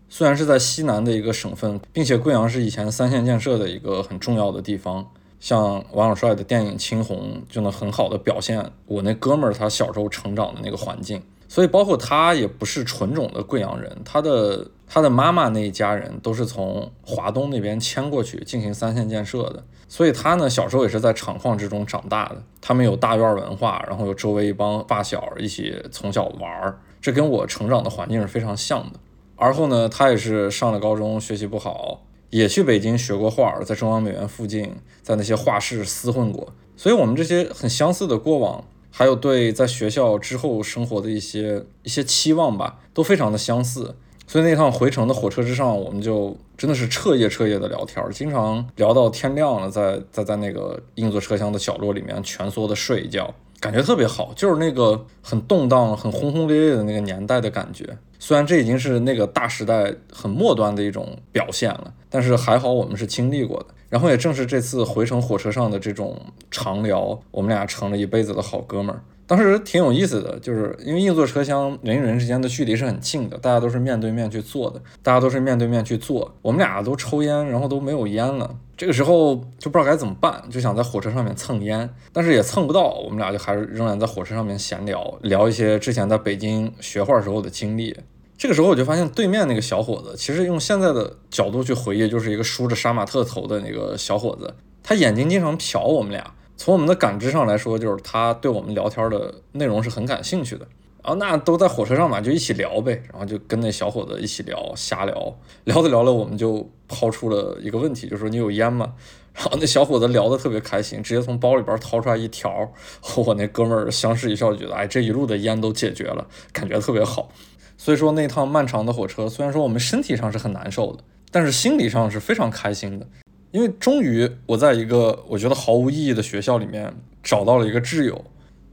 虽然是在西南的一个省份，并且贵阳是以前三线建设的一个很重要的地方。像王小帅的电影《青红》就能很好的表现我那哥们儿他小时候成长的那个环境，所以包括他也不是纯种的贵阳人，他的他的妈妈那一家人都是从华东那边迁过去进行三线建设的，所以他呢小时候也是在厂矿之中长大的。他们有大院文化，然后有周围一帮发小一起从小玩儿，这跟我成长的环境是非常像的。而后呢，他也是上了高中，学习不好。也去北京学过画，在中央美院附近，在那些画室厮混过，所以我们这些很相似的过往，还有对在学校之后生活的一些一些期望吧，都非常的相似。所以那趟回程的火车之上，我们就真的是彻夜彻夜的聊天，经常聊到天亮了，在在在那个硬座车厢的角落里面蜷缩的睡一觉，感觉特别好，就是那个很动荡、很轰轰烈烈的那个年代的感觉。虽然这已经是那个大时代很末端的一种表现了，但是还好我们是经历过的。然后也正是这次回程火车上的这种长聊，我们俩成了一辈子的好哥们儿。当时挺有意思的，就是因为硬座车厢人与人之间的距离是很近的，大家都是面对面去坐的，大家都是面对面去坐。我们俩都抽烟，然后都没有烟了，这个时候就不知道该怎么办，就想在火车上面蹭烟，但是也蹭不到。我们俩就还是仍然在火车上面闲聊，聊一些之前在北京学画时候的经历。这个时候我就发现对面那个小伙子，其实用现在的角度去回忆，就是一个梳着杀马特头的那个小伙子，他眼睛经常瞟我们俩。从我们的感知上来说，就是他对我们聊天的内容是很感兴趣的。然后那都在火车上嘛，就一起聊呗。然后就跟那小伙子一起聊，瞎聊，聊着聊着，我们就抛出了一个问题，就说你有烟吗？然后那小伙子聊得特别开心，直接从包里边掏出来一条。和我那哥们儿相视一笑，觉得哎，这一路的烟都解决了，感觉特别好。所以说那趟漫长的火车，虽然说我们身体上是很难受的，但是心理上是非常开心的。因为终于我在一个我觉得毫无意义的学校里面找到了一个挚友，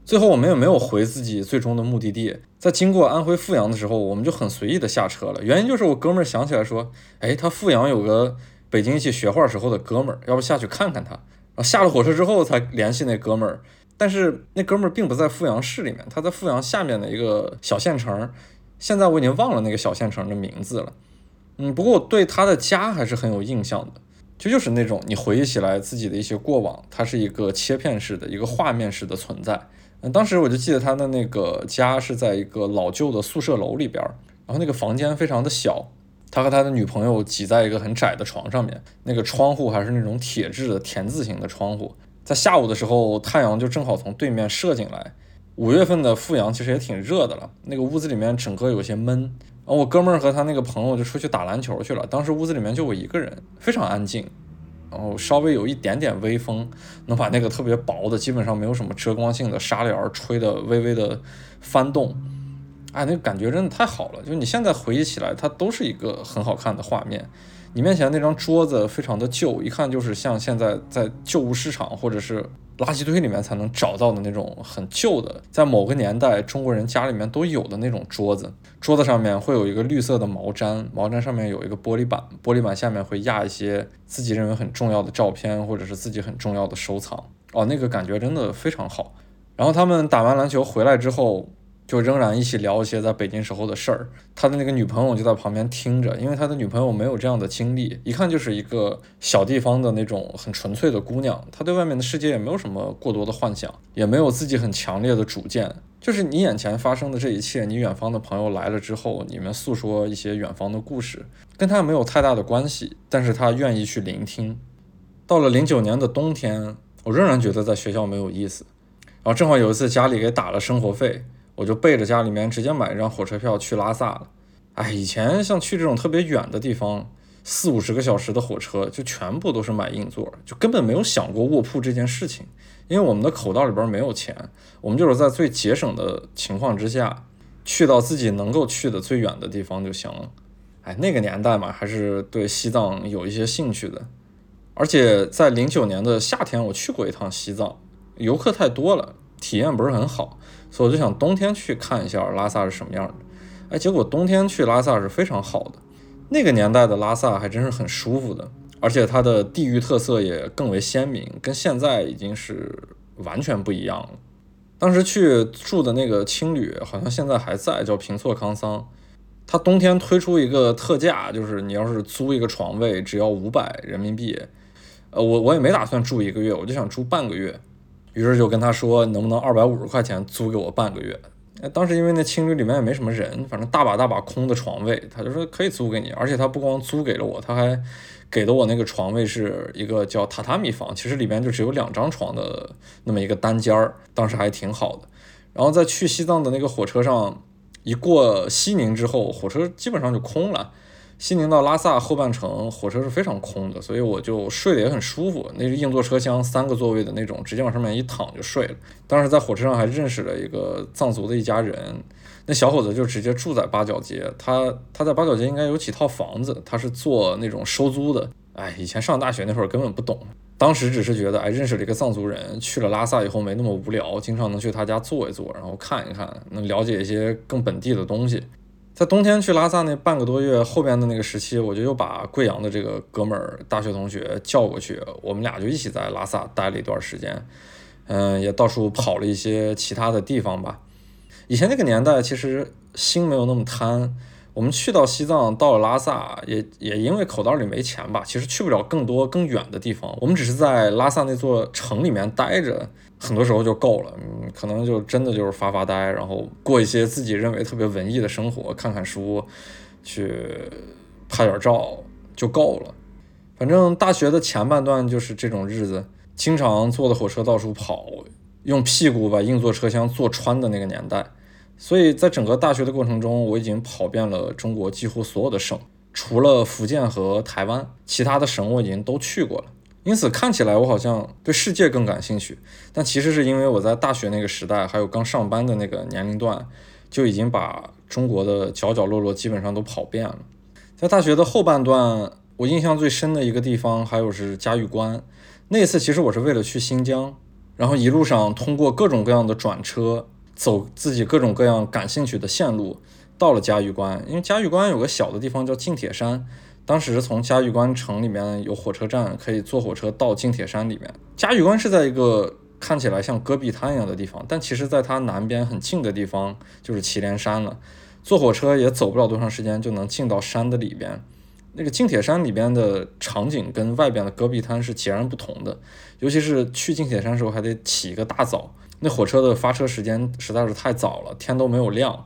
最后我们也没有回自己最终的目的地，在经过安徽阜阳的时候，我们就很随意的下车了。原因就是我哥们儿想起来说，哎，他阜阳有个北京一起学画时候的哥们儿，要不下去看看他。然后下了火车之后才联系那哥们儿，但是那哥们儿并不在阜阳市里面，他在阜阳下面的一个小县城，现在我已经忘了那个小县城的名字了。嗯，不过我对他的家还是很有印象的。就就是那种你回忆起来自己的一些过往，它是一个切片式的一个画面式的存在。嗯，当时我就记得他的那个家是在一个老旧的宿舍楼里边，然后那个房间非常的小，他和他的女朋友挤在一个很窄的床上面，那个窗户还是那种铁质的田字形的窗户，在下午的时候太阳就正好从对面射进来。五月份的阜阳其实也挺热的了，那个屋子里面整个有些闷。我哥们儿和他那个朋友就出去打篮球去了，当时屋子里面就我一个人，非常安静，然后稍微有一点点微风，能把那个特别薄的、基本上没有什么遮光性的纱帘吹得微微的翻动，哎，那个感觉真的太好了，就你现在回忆起来，它都是一个很好看的画面。你面前那张桌子非常的旧，一看就是像现在在旧物市场或者是垃圾堆里面才能找到的那种很旧的，在某个年代中国人家里面都有的那种桌子。桌子上面会有一个绿色的毛毡，毛毡上面有一个玻璃板，玻璃板下面会压一些自己认为很重要的照片或者是自己很重要的收藏。哦，那个感觉真的非常好。然后他们打完篮球回来之后。就仍然一起聊一些在北京时候的事儿，他的那个女朋友就在旁边听着，因为他的女朋友没有这样的经历，一看就是一个小地方的那种很纯粹的姑娘，她对外面的世界也没有什么过多的幻想，也没有自己很强烈的主见，就是你眼前发生的这一切，你远方的朋友来了之后，你们诉说一些远方的故事，跟他没有太大的关系，但是他愿意去聆听。到了零九年的冬天，我仍然觉得在学校没有意思，然后正好有一次家里给打了生活费。我就背着家里面直接买一张火车票去拉萨了。哎，以前像去这种特别远的地方，四五十个小时的火车，就全部都是买硬座，就根本没有想过卧铺这件事情。因为我们的口袋里边没有钱，我们就是在最节省的情况之下，去到自己能够去的最远的地方就行了。哎，那个年代嘛，还是对西藏有一些兴趣的。而且在零九年的夏天，我去过一趟西藏，游客太多了，体验不是很好。所以我就想冬天去看一下拉萨是什么样的，哎，结果冬天去拉萨是非常好的。那个年代的拉萨还真是很舒服的，而且它的地域特色也更为鲜明，跟现在已经是完全不一样了。当时去住的那个青旅好像现在还在，叫平措康桑。它冬天推出一个特价，就是你要是租一个床位只要五百人民币。呃，我我也没打算住一个月，我就想住半个月。于是就跟他说，能不能二百五十块钱租给我半个月？当时因为那青旅里面也没什么人，反正大把大把空的床位，他就说可以租给你。而且他不光租给了我，他还给的我那个床位是一个叫榻榻米房，其实里面就只有两张床的那么一个单间儿，当时还挺好的。然后在去西藏的那个火车上，一过西宁之后，火车基本上就空了。西宁到拉萨后半程火车是非常空的，所以我就睡得也很舒服。那是硬座车厢，三个座位的那种，直接往上面一躺就睡了。当时在火车上还认识了一个藏族的一家人，那小伙子就直接住在八角街，他他在八角街应该有几套房子，他是做那种收租的。哎，以前上大学那会儿根本不懂，当时只是觉得哎认识了一个藏族人，去了拉萨以后没那么无聊，经常能去他家坐一坐，然后看一看，能了解一些更本地的东西。在冬天去拉萨那半个多月后边的那个时期，我就又把贵阳的这个哥们儿、大学同学叫过去，我们俩就一起在拉萨待了一段时间，嗯，也到处跑了一些其他的地方吧。以前那个年代其实心没有那么贪。我们去到西藏，到了拉萨，也也因为口袋里没钱吧，其实去不了更多更远的地方。我们只是在拉萨那座城里面待着，很多时候就够了。嗯，可能就真的就是发发呆，然后过一些自己认为特别文艺的生活，看看书，去拍点照就够了。反正大学的前半段就是这种日子，经常坐的火车到处跑，用屁股把硬座车厢坐穿的那个年代。所以在整个大学的过程中，我已经跑遍了中国几乎所有的省，除了福建和台湾，其他的省我已经都去过了。因此看起来我好像对世界更感兴趣，但其实是因为我在大学那个时代，还有刚上班的那个年龄段，就已经把中国的角角落落基本上都跑遍了。在大学的后半段，我印象最深的一个地方还有是嘉峪关。那次其实我是为了去新疆，然后一路上通过各种各样的转车。走自己各种各样感兴趣的线路，到了嘉峪关。因为嘉峪关有个小的地方叫净铁山，当时从嘉峪关城里面有火车站，可以坐火车到净铁山里面。嘉峪关是在一个看起来像戈壁滩一样的地方，但其实在它南边很近的地方就是祁连山了。坐火车也走不了多长时间就能进到山的里边。那个净铁山里边的场景跟外边的戈壁滩是截然不同的，尤其是去净铁山的时候还得起一个大早。那火车的发车时间实在是太早了，天都没有亮。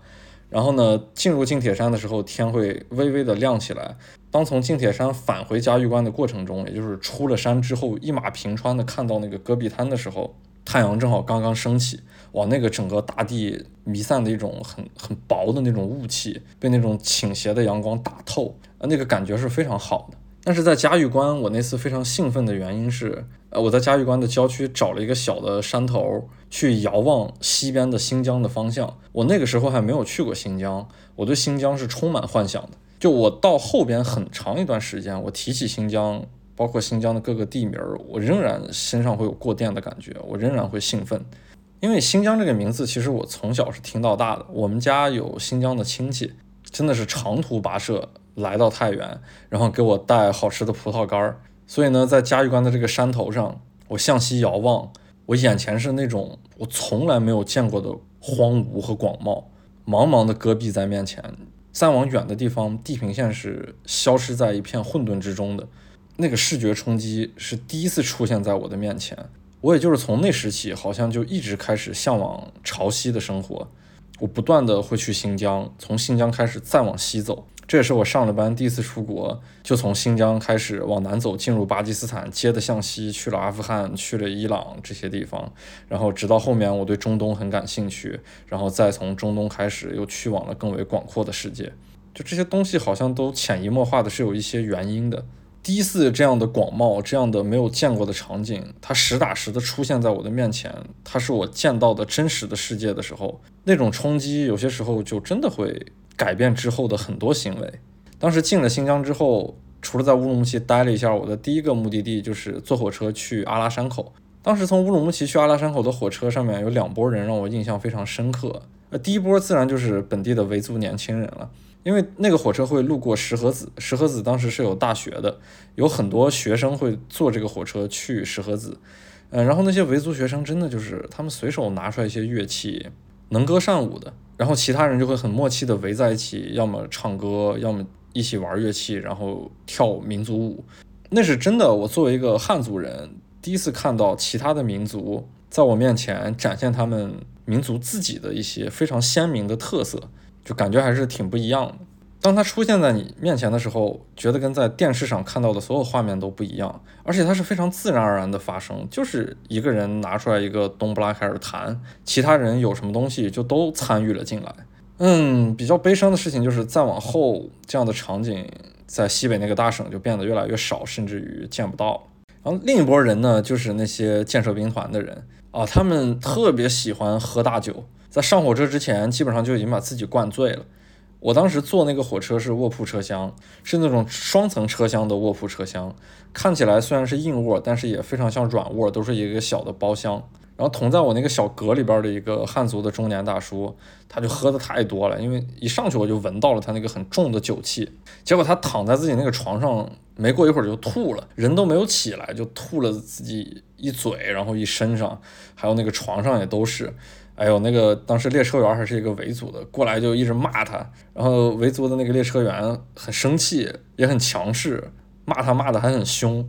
然后呢，进入净铁山的时候，天会微微的亮起来。当从净铁山返回嘉峪关的过程中，也就是出了山之后，一马平川的看到那个戈壁滩的时候，太阳正好刚刚升起，哇，那个整个大地弥散的一种很很薄的那种雾气，被那种倾斜的阳光打透，啊，那个感觉是非常好的。但是在嘉峪关，我那次非常兴奋的原因是。呃，我在嘉峪关的郊区找了一个小的山头，去遥望西边的新疆的方向。我那个时候还没有去过新疆，我对新疆是充满幻想的。就我到后边很长一段时间，我提起新疆，包括新疆的各个地名，我仍然身上会有过电的感觉，我仍然会兴奋。因为新疆这个名字，其实我从小是听到大的。我们家有新疆的亲戚，真的是长途跋涉来到太原，然后给我带好吃的葡萄干儿。所以呢，在嘉峪关的这个山头上，我向西遥望，我眼前是那种我从来没有见过的荒芜和广袤，茫茫的戈壁在面前，再往远的地方，地平线是消失在一片混沌之中的。那个视觉冲击是第一次出现在我的面前。我也就是从那时起，好像就一直开始向往潮汐的生活。我不断的会去新疆，从新疆开始再往西走。这也是我上了班第一次出国，就从新疆开始往南走，进入巴基斯坦，接着向西去了阿富汗，去了伊朗这些地方，然后直到后面我对中东很感兴趣，然后再从中东开始又去往了更为广阔的世界。就这些东西好像都潜移默化的是有一些原因的。第一次这样的广袤，这样的没有见过的场景，它实打实的出现在我的面前，它是我见到的真实的世界的时候，那种冲击有些时候就真的会改变之后的很多行为。当时进了新疆之后，除了在乌鲁木齐待了一下，我的第一个目的地就是坐火车去阿拉山口。当时从乌鲁木齐去阿拉山口的火车上面有两拨人让我印象非常深刻，呃，第一波自然就是本地的维族年轻人了。因为那个火车会路过石河子，石河子当时是有大学的，有很多学生会坐这个火车去石河子，嗯，然后那些维族学生真的就是他们随手拿出来一些乐器，能歌善舞的，然后其他人就会很默契的围在一起，要么唱歌，要么一起玩乐器，然后跳民族舞，那是真的。我作为一个汉族人，第一次看到其他的民族在我面前展现他们民族自己的一些非常鲜明的特色。就感觉还是挺不一样的。当它出现在你面前的时候，觉得跟在电视上看到的所有画面都不一样，而且它是非常自然而然的发生，就是一个人拿出来一个冬不拉开始弹，其他人有什么东西就都参与了进来。嗯，比较悲伤的事情就是再往后，这样的场景在西北那个大省就变得越来越少，甚至于见不到。然后另一波人呢，就是那些建设兵团的人啊，他们特别喜欢喝大酒。在上火车之前，基本上就已经把自己灌醉了。我当时坐那个火车是卧铺车厢，是那种双层车厢的卧铺车厢，看起来虽然是硬卧，但是也非常像软卧，都是一个小的包厢。然后同在我那个小格里边的一个汉族的中年大叔，他就喝的太多了，因为一上去我就闻到了他那个很重的酒气。结果他躺在自己那个床上，没过一会儿就吐了，人都没有起来就吐了自己一嘴，然后一身上，还有那个床上也都是。哎呦，那个当时列车员还是一个维族的，过来就一直骂他，然后维族的那个列车员很生气，也很强势，骂他骂的还很凶。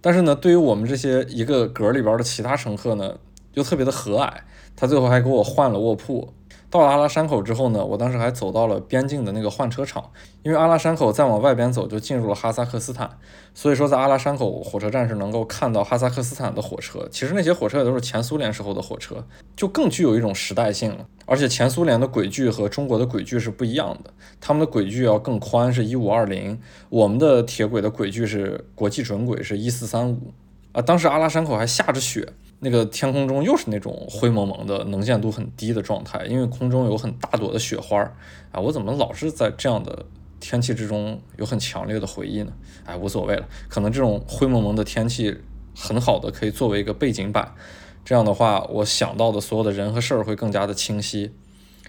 但是呢，对于我们这些一个格里边的其他乘客呢，又特别的和蔼，他最后还给我换了卧铺。到了阿拉山口之后呢，我当时还走到了边境的那个换车场，因为阿拉山口再往外边走就进入了哈萨克斯坦，所以说在阿拉山口火车站是能够看到哈萨克斯坦的火车。其实那些火车也都是前苏联时候的火车，就更具有一种时代性了。而且前苏联的轨距和中国的轨距是不一样的，他们的轨距要更宽，是一五二零，我们的铁轨的轨距是国际准轨，是一四三五。啊，当时阿拉山口还下着雪。那个天空中又是那种灰蒙蒙的、能见度很低的状态，因为空中有很大朵的雪花儿。啊，我怎么老是在这样的天气之中有很强烈的回忆呢？哎，无所谓了，可能这种灰蒙蒙的天气很好的可以作为一个背景板，这样的话，我想到的所有的人和事儿会更加的清晰。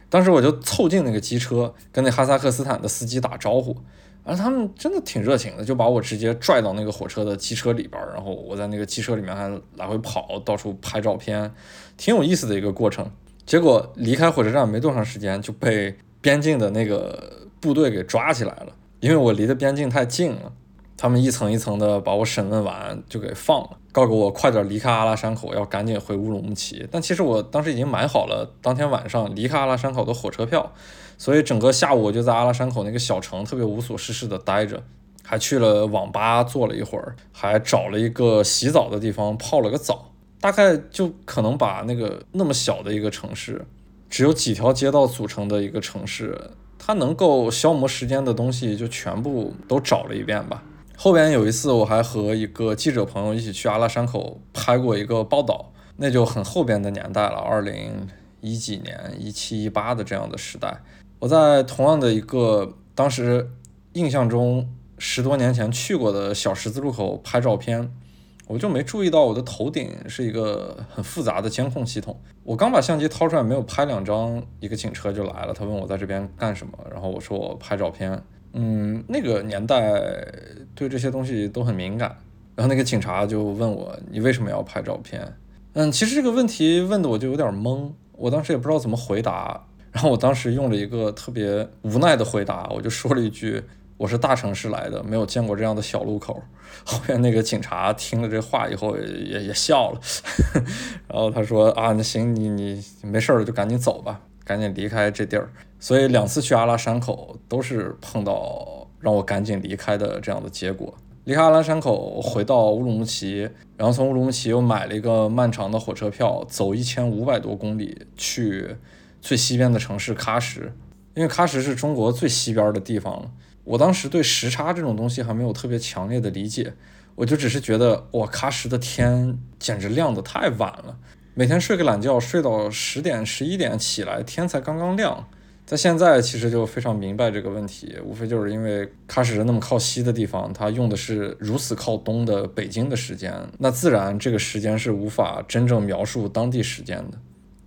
当时我就凑近那个机车，跟那哈萨克斯坦的司机打招呼。而他们真的挺热情的，就把我直接拽到那个火车的机车里边，然后我在那个机车里面还来回跑，到处拍照片，挺有意思的一个过程。结果离开火车站没多长时间，就被边境的那个部队给抓起来了，因为我离的边境太近了。他们一层一层的把我审问完，就给放了，告诉我快点离开阿拉山口，要赶紧回乌鲁木齐。但其实我当时已经买好了当天晚上离开阿拉山口的火车票。所以整个下午我就在阿拉山口那个小城特别无所事事的待着，还去了网吧坐了一会儿，还找了一个洗澡的地方泡了个澡。大概就可能把那个那么小的一个城市，只有几条街道组成的一个城市，它能够消磨时间的东西就全部都找了一遍吧。后边有一次我还和一个记者朋友一起去阿拉山口拍过一个报道，那就很后边的年代了，二零一几年、一七一八的这样的时代。我在同样的一个当时印象中十多年前去过的小十字路口拍照片，我就没注意到我的头顶是一个很复杂的监控系统。我刚把相机掏出来，没有拍两张，一个警车就来了。他问我在这边干什么，然后我说我拍照片。嗯，那个年代对这些东西都很敏感。然后那个警察就问我你为什么要拍照片？嗯，其实这个问题问的我就有点懵，我当时也不知道怎么回答。然后我当时用了一个特别无奈的回答，我就说了一句：“我是大城市来的，没有见过这样的小路口。”后面那个警察听了这话以后也也笑了，然后他说：“啊，那行，你你没事了就赶紧走吧，赶紧离开这地儿。”所以两次去阿拉山口都是碰到让我赶紧离开的这样的结果。离开阿拉山口，回到乌鲁木齐，然后从乌鲁木齐又买了一个漫长的火车票，走一千五百多公里去最西边的城市喀什，因为喀什是中国最西边的地方了。我当时对时差这种东西还没有特别强烈的理解，我就只是觉得哇，喀什的天简直亮得太晚了，每天睡个懒觉，睡到十点十一点起来，天才刚刚亮。在现在其实就非常明白这个问题，无非就是因为喀什那么靠西的地方，它用的是如此靠东的北京的时间，那自然这个时间是无法真正描述当地时间的。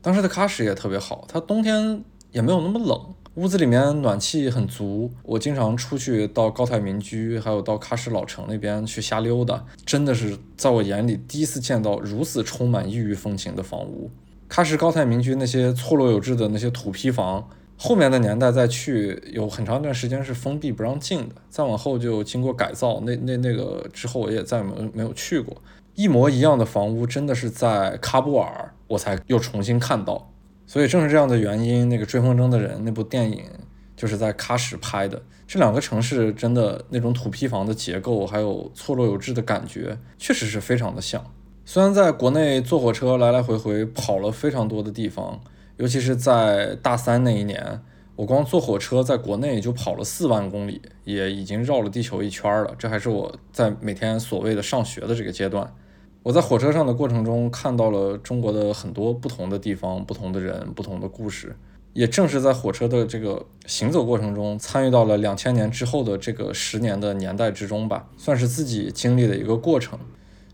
当时的喀什也特别好，它冬天也没有那么冷，屋子里面暖气很足。我经常出去到高台民居，还有到喀什老城那边去瞎溜达，真的是在我眼里第一次见到如此充满异域风情的房屋。喀什高台民居那些错落有致的那些土坯房。后面的年代再去，有很长一段时间是封闭不让进的。再往后就经过改造，那那那个之后我也再没没有去过。一模一样的房屋，真的是在喀布尔我才又重新看到。所以正是这样的原因，那个追风筝的人那部电影就是在喀什拍的。这两个城市真的那种土坯房的结构，还有错落有致的感觉，确实是非常的像。虽然在国内坐火车来来回回跑了非常多的地方。尤其是在大三那一年，我光坐火车在国内就跑了四万公里，也已经绕了地球一圈了。这还是我在每天所谓的上学的这个阶段。我在火车上的过程中看到了中国的很多不同的地方、不同的人、不同的故事。也正是在火车的这个行走过程中，参与到了两千年之后的这个十年的年代之中吧，算是自己经历的一个过程。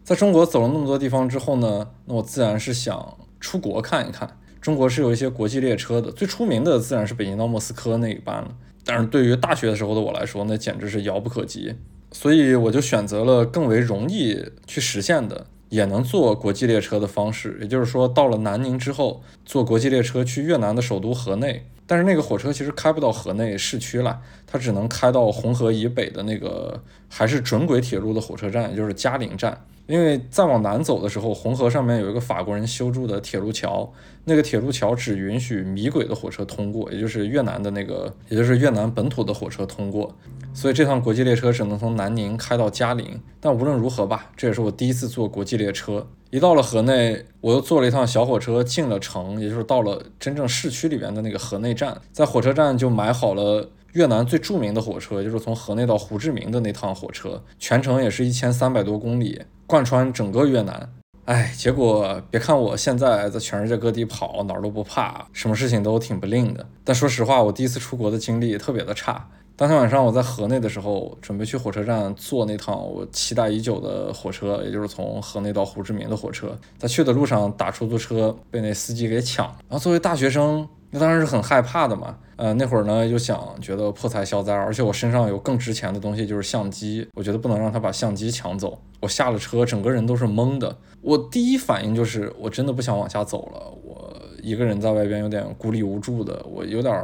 在中国走了那么多地方之后呢，那我自然是想出国看一看。中国是有一些国际列车的，最出名的自然是北京到莫斯科那一班了。但是对于大学的时候的我来说，那简直是遥不可及。所以我就选择了更为容易去实现的，也能坐国际列车的方式。也就是说，到了南宁之后，坐国际列车去越南的首都河内。但是那个火车其实开不到河内市区了，它只能开到红河以北的那个还是准轨铁路的火车站，也就是嘉陵站。因为再往南走的时候，红河上面有一个法国人修筑的铁路桥，那个铁路桥只允许米轨的火车通过，也就是越南的那个，也就是越南本土的火车通过，所以这趟国际列车只能从南宁开到嘉陵。但无论如何吧，这也是我第一次坐国际列车。一到了河内，我又坐了一趟小火车进了城，也就是到了真正市区里边的那个河内站，在火车站就买好了越南最著名的火车，就是从河内到胡志明的那趟火车，全程也是一千三百多公里。贯穿整个越南，哎，结果别看我现在在全世界各地跑，哪儿都不怕，什么事情都挺不吝的。但说实话，我第一次出国的经历特别的差。当天晚上我在河内的时候，准备去火车站坐那趟我期待已久的火车，也就是从河内到胡志明的火车。在去的路上打出租车，被那司机给抢。然后作为大学生，那当然是很害怕的嘛。呃，那会儿呢，又想觉得破财消灾，而且我身上有更值钱的东西，就是相机。我觉得不能让他把相机抢走。我下了车，整个人都是懵的。我第一反应就是，我真的不想往下走了。我一个人在外边有点孤立无助的，我有点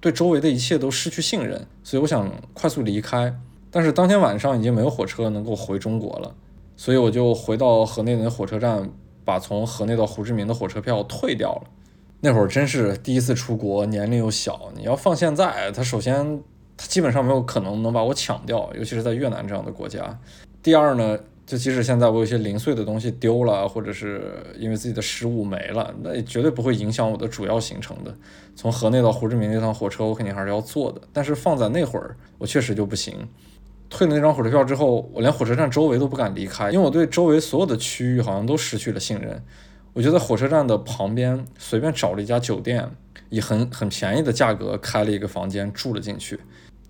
对周围的一切都失去信任，所以我想快速离开。但是当天晚上已经没有火车能够回中国了，所以我就回到河内的火车站，把从河内到胡志明的火车票退掉了。那会儿真是第一次出国，年龄又小。你要放现在，他首先他基本上没有可能能把我抢掉，尤其是在越南这样的国家。第二呢，就即使现在我有些零碎的东西丢了，或者是因为自己的失误没了，那也绝对不会影响我的主要行程的。从河内到胡志明那趟火车，我肯定还是要坐的。但是放在那会儿，我确实就不行。退了那张火车票之后，我连火车站周围都不敢离开，因为我对周围所有的区域好像都失去了信任。我就在火车站的旁边随便找了一家酒店，以很很便宜的价格开了一个房间住了进去，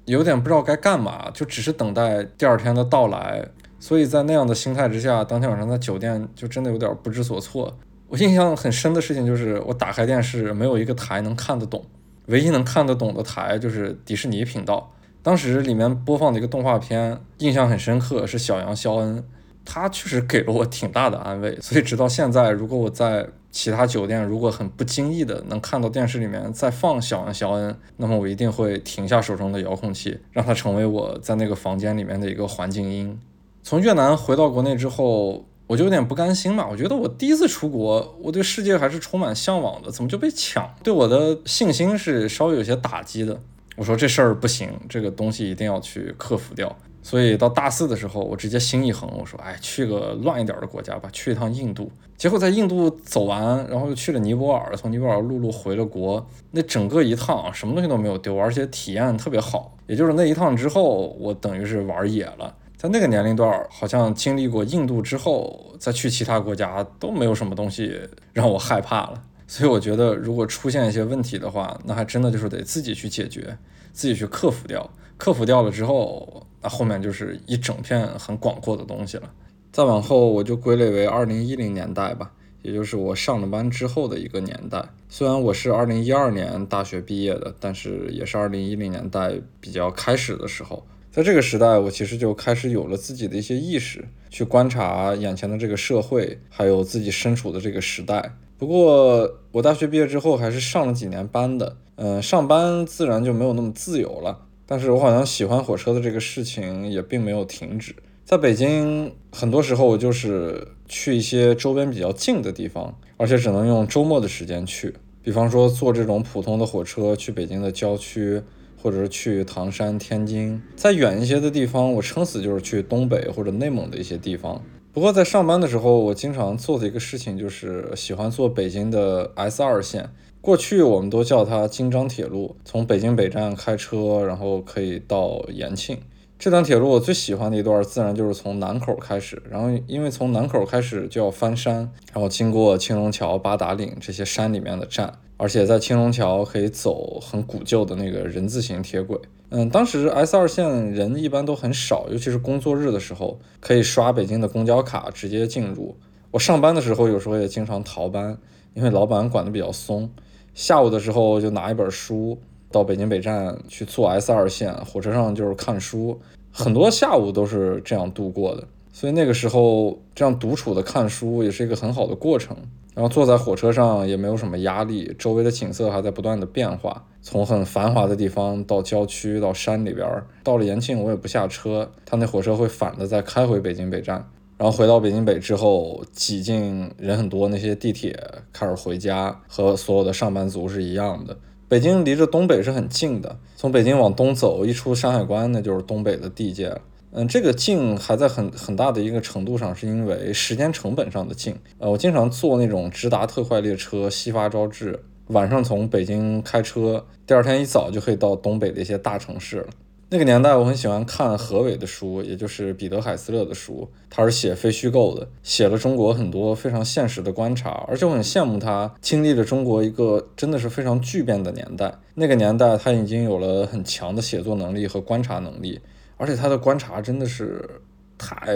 有点不知道该干嘛，就只是等待第二天的到来。所以在那样的心态之下，当天晚上在酒店就真的有点不知所措。我印象很深的事情就是，我打开电视没有一个台能看得懂，唯一能看得懂的台就是迪士尼频道。当时里面播放的一个动画片，印象很深刻，是小羊肖恩。他确实给了我挺大的安慰。所以直到现在，如果我在其他酒店如果很不经意的能看到电视里面在放小恩小恩，那么我一定会停下手中的遥控器，让它成为我在那个房间里面的一个环境音。从越南回到国内之后，我就有点不甘心嘛。我觉得我第一次出国，我对世界还是充满向往的，怎么就被抢？对我的信心是稍微有些打击的。我说这事儿不行，这个东西一定要去克服掉。所以到大四的时候，我直接心一横，我说，哎，去个乱一点的国家吧，去一趟印度。结果在印度走完，然后又去了尼泊尔，从尼泊尔陆路回了国。那整个一趟什么东西都没有丢，而且体验特别好。也就是那一趟之后，我等于是玩野了。在那个年龄段，好像经历过印度之后，再去其他国家都没有什么东西让我害怕了。所以我觉得，如果出现一些问题的话，那还真的就是得自己去解决，自己去克服掉。克服掉了之后，那后面就是一整片很广阔的东西了。再往后，我就归类为二零一零年代吧，也就是我上了班之后的一个年代。虽然我是二零一二年大学毕业的，但是也是二零一零年代比较开始的时候。在这个时代，我其实就开始有了自己的一些意识，去观察眼前的这个社会，还有自己身处的这个时代。不过，我大学毕业之后还是上了几年班的，嗯，上班自然就没有那么自由了。但是我好像喜欢火车的这个事情也并没有停止。在北京，很多时候我就是去一些周边比较近的地方，而且只能用周末的时间去。比方说坐这种普通的火车去北京的郊区，或者是去唐山、天津。再远一些的地方，我撑死就是去东北或者内蒙的一些地方。不过在上班的时候，我经常做的一个事情就是喜欢坐北京的 S 二线。过去我们都叫它京张铁路，从北京北站开车，然后可以到延庆。这段铁路我最喜欢的一段，自然就是从南口开始。然后因为从南口开始就要翻山，然后经过青龙桥、八达岭这些山里面的站，而且在青龙桥可以走很古旧的那个人字形铁轨。嗯，当时 S 二线人一般都很少，尤其是工作日的时候，可以刷北京的公交卡直接进入。我上班的时候，有时候也经常逃班，因为老板管得比较松。下午的时候就拿一本书到北京北站去坐 S 二线，火车上就是看书，很多下午都是这样度过的。所以那个时候这样独处的看书也是一个很好的过程。然后坐在火车上也没有什么压力，周围的景色还在不断的变化，从很繁华的地方到郊区，到山里边儿，到了延庆我也不下车，他那火车会反的再开回北京北站，然后回到北京北之后挤进人很多那些地铁开始回家，和所有的上班族是一样的。北京离着东北是很近的，从北京往东走一出山海关那就是东北的地界。嗯，这个近还在很很大的一个程度上，是因为时间成本上的近。呃，我经常坐那种直达特快列车，西发招致，晚上从北京开车，第二天一早就可以到东北的一些大城市了。那个年代，我很喜欢看何伟的书，也就是彼得海斯勒的书，他是写非虚构的，写了中国很多非常现实的观察，而且我很羡慕他经历了中国一个真的是非常巨变的年代。那个年代，他已经有了很强的写作能力和观察能力。而且他的观察真的是太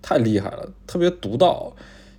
太厉害了，特别独到，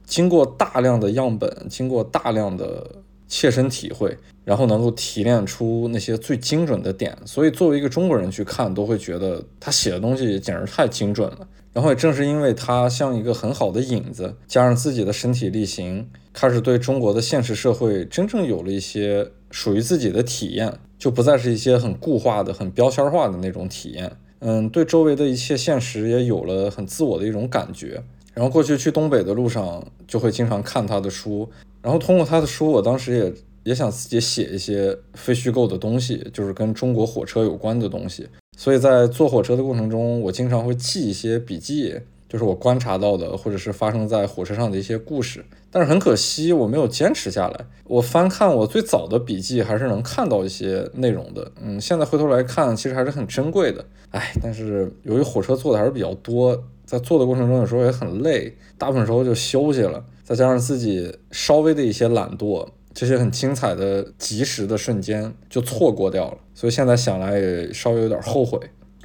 经过大量的样本，经过大量的切身体会，然后能够提炼出那些最精准的点。所以作为一个中国人去看，都会觉得他写的东西简直太精准了。然后也正是因为他像一个很好的引子，加上自己的身体力行，开始对中国的现实社会真正有了一些属于自己的体验，就不再是一些很固化的、很标签化的那种体验。嗯，对周围的一切现实也有了很自我的一种感觉。然后过去去东北的路上，就会经常看他的书。然后通过他的书，我当时也也想自己写一些非虚构的东西，就是跟中国火车有关的东西。所以在坐火车的过程中，我经常会记一些笔记。就是我观察到的，或者是发生在火车上的一些故事，但是很可惜我没有坚持下来。我翻看我最早的笔记，还是能看到一些内容的。嗯，现在回头来看，其实还是很珍贵的。哎，但是由于火车坐的还是比较多，在坐的过程中有时候也很累，大部分时候就休息了。再加上自己稍微的一些懒惰，这些很精彩的、及时的瞬间就错过掉了。所以现在想来也稍微有点后悔。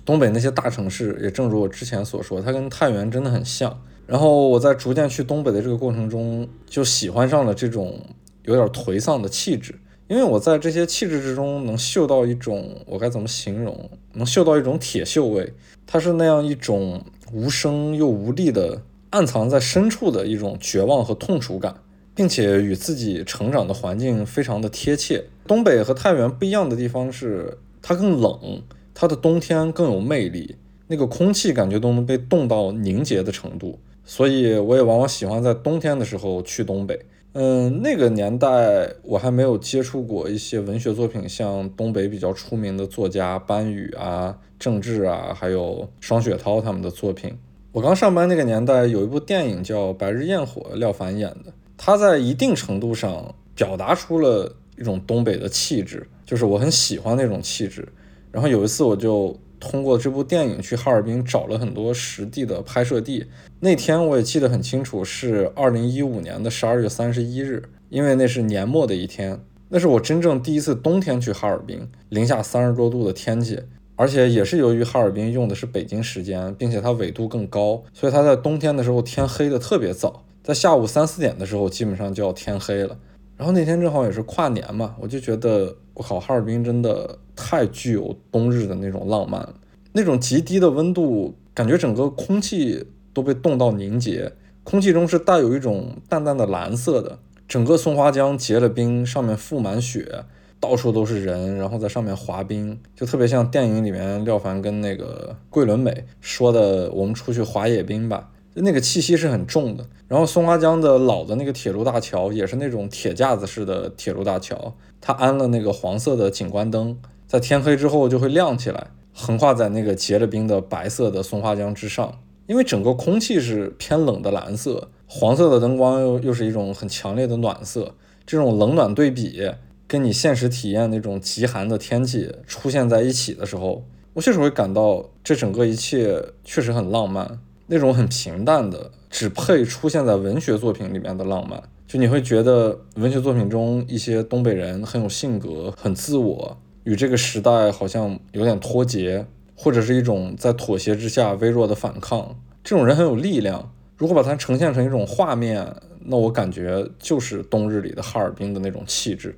东北那些大城市，也正如我之前所说，它跟太原真的很像。然后我在逐渐去东北的这个过程中，就喜欢上了这种有点颓丧的气质，因为我在这些气质之中能嗅到一种，我该怎么形容？能嗅到一种铁锈味，它是那样一种无声又无力的暗藏在深处的一种绝望和痛楚感，并且与自己成长的环境非常的贴切。东北和太原不一样的地方是，它更冷，它的冬天更有魅力，那个空气感觉都能被冻到凝结的程度。所以我也往往喜欢在冬天的时候去东北。嗯，那个年代我还没有接触过一些文学作品，像东北比较出名的作家班宇啊、郑智啊，还有双雪涛他们的作品。我刚上班那个年代，有一部电影叫《白日焰火》，廖凡演的，他在一定程度上表达出了一种东北的气质，就是我很喜欢那种气质。然后有一次我就。通过这部电影去哈尔滨找了很多实地的拍摄地。那天我也记得很清楚，是二零一五年的十二月三十一日，因为那是年末的一天。那是我真正第一次冬天去哈尔滨，零下三十多度的天气，而且也是由于哈尔滨用的是北京时间，并且它纬度更高，所以它在冬天的时候天黑的特别早，在下午三四点的时候基本上就要天黑了。然后那天正好也是跨年嘛，我就觉得我靠，哈尔滨真的太具有冬日的那种浪漫了。那种极低的温度，感觉整个空气都被冻到凝结，空气中是带有一种淡淡的蓝色的。整个松花江结了冰，上面覆满雪，到处都是人，然后在上面滑冰，就特别像电影里面廖凡跟那个桂纶镁说的：“我们出去滑野冰吧。”那个气息是很重的。然后松花江的老的那个铁路大桥也是那种铁架子式的铁路大桥，它安了那个黄色的景观灯，在天黑之后就会亮起来。横跨在那个结了冰的白色的松花江之上，因为整个空气是偏冷的蓝色，黄色的灯光又又是一种很强烈的暖色，这种冷暖对比跟你现实体验那种极寒的天气出现在一起的时候，我确实会感到这整个一切确实很浪漫，那种很平淡的，只配出现在文学作品里面的浪漫，就你会觉得文学作品中一些东北人很有性格，很自我。与这个时代好像有点脱节，或者是一种在妥协之下微弱的反抗。这种人很有力量。如果把它呈现成一种画面，那我感觉就是冬日里的哈尔滨的那种气质。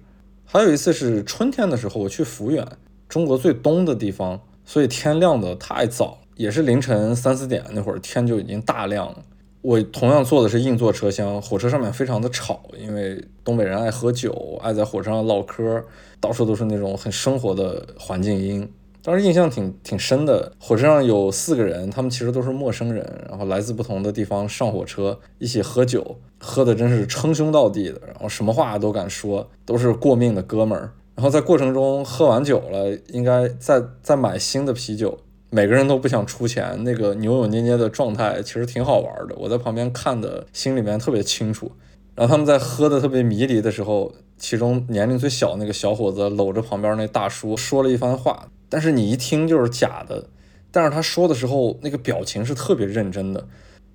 还有一次是春天的时候，我去抚远，中国最东的地方，所以天亮的太早，也是凌晨三四点那会儿天就已经大亮了。我同样坐的是硬座车厢，火车上面非常的吵，因为东北人爱喝酒，爱在火车上唠嗑，到处都是那种很生活的环境音。当时印象挺挺深的。火车上有四个人，他们其实都是陌生人，然后来自不同的地方上火车，一起喝酒，喝的真是称兄道弟的，然后什么话都敢说，都是过命的哥们儿。然后在过程中喝完酒了，应该再再买新的啤酒。每个人都不想出钱，那个扭扭捏捏的状态其实挺好玩的。我在旁边看的，心里面特别清楚。然后他们在喝的特别迷离的时候，其中年龄最小那个小伙子搂着旁边那大叔说了一番话，但是你一听就是假的。但是他说的时候，那个表情是特别认真的，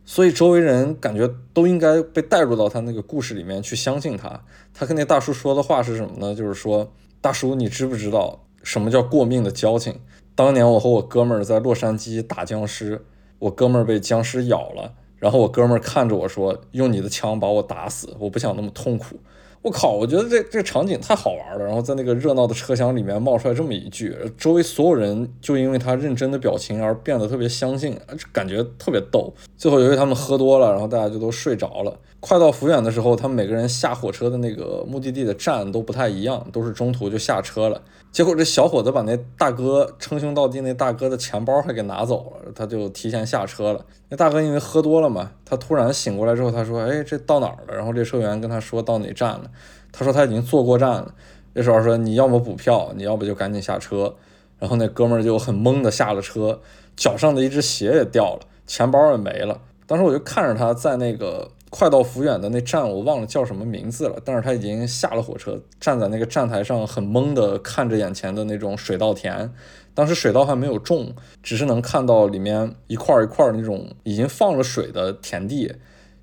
所以周围人感觉都应该被带入到他那个故事里面去相信他。他跟那大叔说的话是什么呢？就是说，大叔，你知不知道什么叫过命的交情？当年我和我哥们儿在洛杉矶打僵尸，我哥们儿被僵尸咬了，然后我哥们儿看着我说：“用你的枪把我打死，我不想那么痛苦。”我靠，我觉得这这场景太好玩了。然后在那个热闹的车厢里面冒出来这么一句，周围所有人就因为他认真的表情而变得特别相信，感觉特别逗。最后由于他们喝多了，然后大家就都睡着了。快到抚远的时候，他们每个人下火车的那个目的地的站都不太一样，都是中途就下车了。结果这小伙子把那大哥称兄道弟那大哥的钱包还给拿走了，他就提前下车了。那大哥因为喝多了嘛，他突然醒过来之后，他说：“哎，这到哪儿了？”然后列车员跟他说到哪站了，他说他已经坐过站了。列车员说：“你要么补票，你要不就赶紧下车。”然后那哥们儿就很懵的下了车，脚上的一只鞋也掉了，钱包也没了。当时我就看着他在那个。快到抚远的那站，我忘了叫什么名字了。但是他已经下了火车，站在那个站台上，很懵的看着眼前的那种水稻田。当时水稻还没有种，只是能看到里面一块一块那种已经放了水的田地。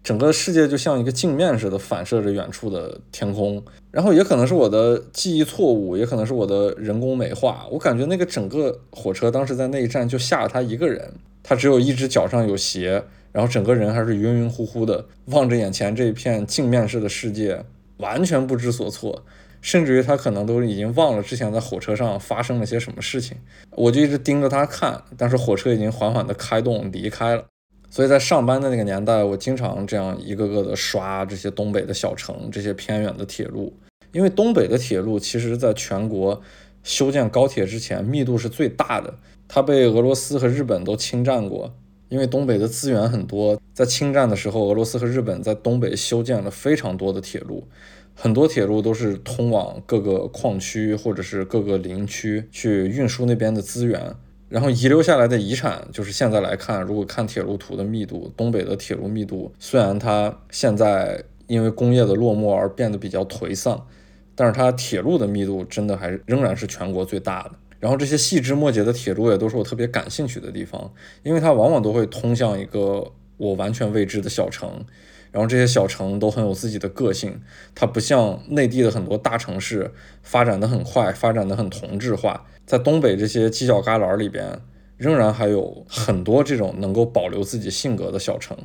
整个世界就像一个镜面似的反射着远处的天空。然后也可能是我的记忆错误，也可能是我的人工美化。我感觉那个整个火车当时在那一站就下了他一个人，他只有一只脚上有鞋。然后整个人还是晕晕乎乎的，望着眼前这一片镜面式的世界，完全不知所措，甚至于他可能都已经忘了之前在火车上发生了些什么事情。我就一直盯着他看，但是火车已经缓缓地开动离开了。所以在上班的那个年代，我经常这样一个个的刷这些东北的小城，这些偏远的铁路。因为东北的铁路其实在全国修建高铁之前密度是最大的，它被俄罗斯和日本都侵占过。因为东北的资源很多，在侵占的时候，俄罗斯和日本在东北修建了非常多的铁路，很多铁路都是通往各个矿区或者是各个林区去运输那边的资源。然后遗留下来的遗产，就是现在来看，如果看铁路图的密度，东北的铁路密度虽然它现在因为工业的落寞而变得比较颓丧。但是它铁路的密度真的还仍然是全国最大的。然后这些细枝末节的铁路也都是我特别感兴趣的地方，因为它往往都会通向一个我完全未知的小城。然后这些小城都很有自己的个性，它不像内地的很多大城市发展的很快，发展的很同质化。在东北这些犄角旮旯里边，仍然还有很多这种能够保留自己性格的小城。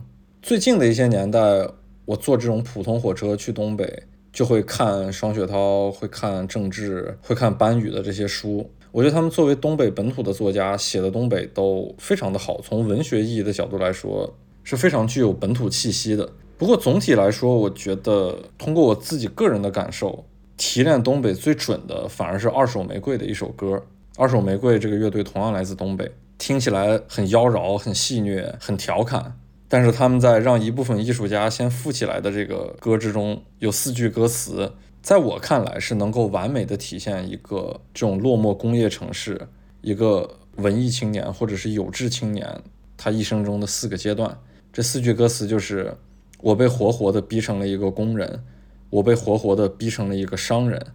最近的一些年代，我坐这种普通火车去东北。就会看双雪涛，会看郑智，会看班宇的这些书。我觉得他们作为东北本土的作家，写的东北都非常的好。从文学意义的角度来说，是非常具有本土气息的。不过总体来说，我觉得通过我自己个人的感受，提炼东北最准的，反而是二手玫瑰的一首歌。二手玫瑰这个乐队同样来自东北，听起来很妖娆、很戏谑、很调侃。但是他们在让一部分艺术家先富起来的这个歌之中，有四句歌词，在我看来是能够完美的体现一个这种落寞工业城市，一个文艺青年或者是有志青年他一生中的四个阶段。这四句歌词就是：我被活活的逼成了一个工人，我被活活的逼成了一个商人，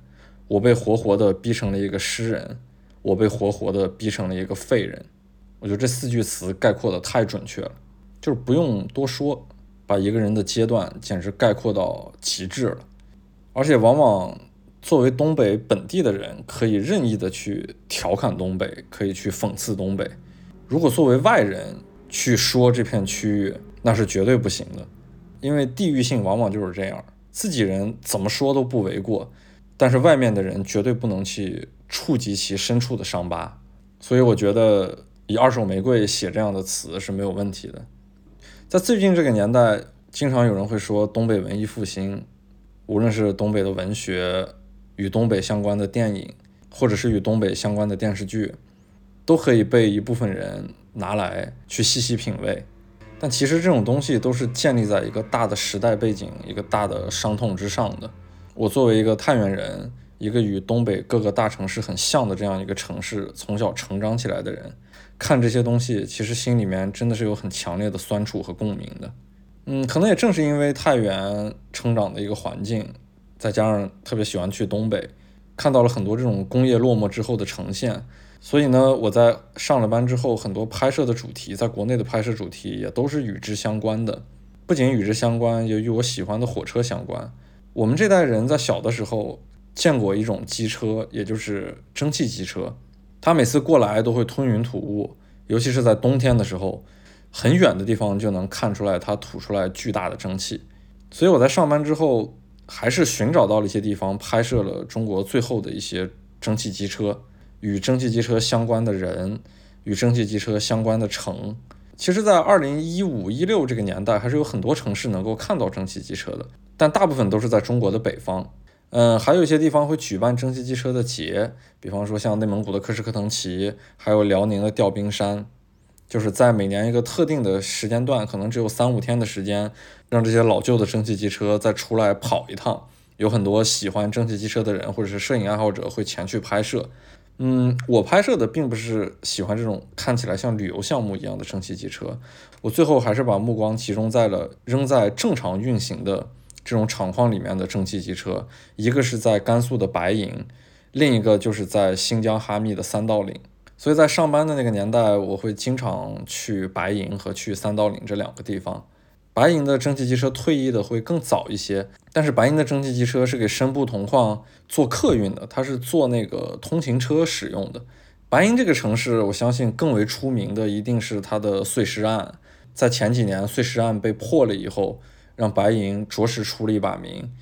我被活活的逼成了一个诗人，我被活活的逼成了一个废人。我觉得这四句词概括的太准确了。就是不用多说，把一个人的阶段简直概括到极致了。而且往往作为东北本地的人，可以任意的去调侃东北，可以去讽刺东北。如果作为外人去说这片区域，那是绝对不行的，因为地域性往往就是这样，自己人怎么说都不为过，但是外面的人绝对不能去触及其深处的伤疤。所以我觉得以二手玫瑰写这样的词是没有问题的。在最近这个年代，经常有人会说东北文艺复兴，无论是东北的文学与东北相关的电影，或者是与东北相关的电视剧，都可以被一部分人拿来去细细品味。但其实这种东西都是建立在一个大的时代背景、一个大的伤痛之上的。我作为一个太原人，一个与东北各个大城市很像的这样一个城市从小成长起来的人。看这些东西，其实心里面真的是有很强烈的酸楚和共鸣的。嗯，可能也正是因为太原成长的一个环境，再加上特别喜欢去东北，看到了很多这种工业落寞之后的呈现，所以呢，我在上了班之后，很多拍摄的主题，在国内的拍摄主题也都是与之相关的。不仅与之相关，也与我喜欢的火车相关。我们这代人在小的时候见过一种机车，也就是蒸汽机车。它每次过来都会吞云吐雾，尤其是在冬天的时候，很远的地方就能看出来它吐出来巨大的蒸汽。所以我在上班之后，还是寻找到了一些地方，拍摄了中国最后的一些蒸汽机车，与蒸汽机车相关的人，与蒸汽机车相关的城。其实，在二零一五一六这个年代，还是有很多城市能够看到蒸汽机车的，但大部分都是在中国的北方。嗯，还有一些地方会举办蒸汽机车的节，比方说像内蒙古的克什克腾旗，还有辽宁的调兵山，就是在每年一个特定的时间段，可能只有三五天的时间，让这些老旧的蒸汽机车再出来跑一趟。有很多喜欢蒸汽机车的人或者是摄影爱好者会前去拍摄。嗯，我拍摄的并不是喜欢这种看起来像旅游项目一样的蒸汽机车，我最后还是把目光集中在了仍在正常运行的。这种厂矿里面的蒸汽机车，一个是在甘肃的白银，另一个就是在新疆哈密的三道岭。所以在上班的那个年代，我会经常去白银和去三道岭这两个地方。白银的蒸汽机车退役的会更早一些，但是白银的蒸汽机车是给深部铜矿做客运的，它是做那个通勤车使用的。白银这个城市，我相信更为出名的一定是它的碎尸案。在前几年碎尸案被破了以后。让白银着实出了一把名，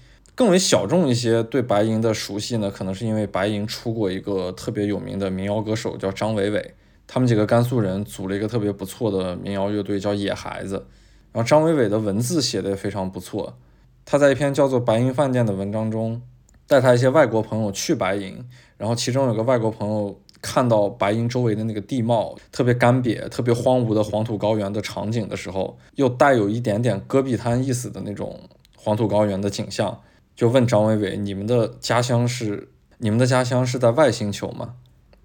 更为小众一些。对白银的熟悉呢，可能是因为白银出过一个特别有名的民谣歌手，叫张伟伟。他们几个甘肃人组了一个特别不错的民谣乐队，叫野孩子。然后张伟伟的文字写的也非常不错，他在一篇叫做《白银饭店》的文章中，带他一些外国朋友去白银，然后其中有个外国朋友看到白银周围的那个地貌特别干瘪、特别荒芜的黄土高原的场景的时候，又带有一点点戈壁滩意思的那种黄土高原的景象，就问张伟伟：“你们的家乡是你们的家乡是在外星球吗？”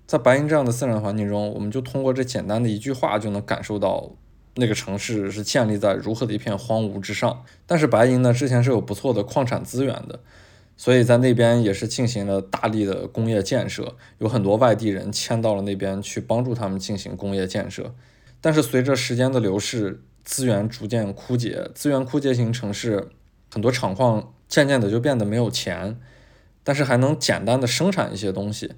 在白银这样的自然环境中，我们就通过这简单的一句话就能感受到那个城市是建立在如何的一片荒芜之上。但是白银呢，之前是有不错的矿产资源的，所以在那边也是进行了大力的工业建设，有很多外地人迁到了那边去帮助他们进行工业建设。但是随着时间的流逝，资源逐渐枯竭，资源枯竭型城市很多厂矿渐渐的就变得没有钱，但是还能简单的生产一些东西。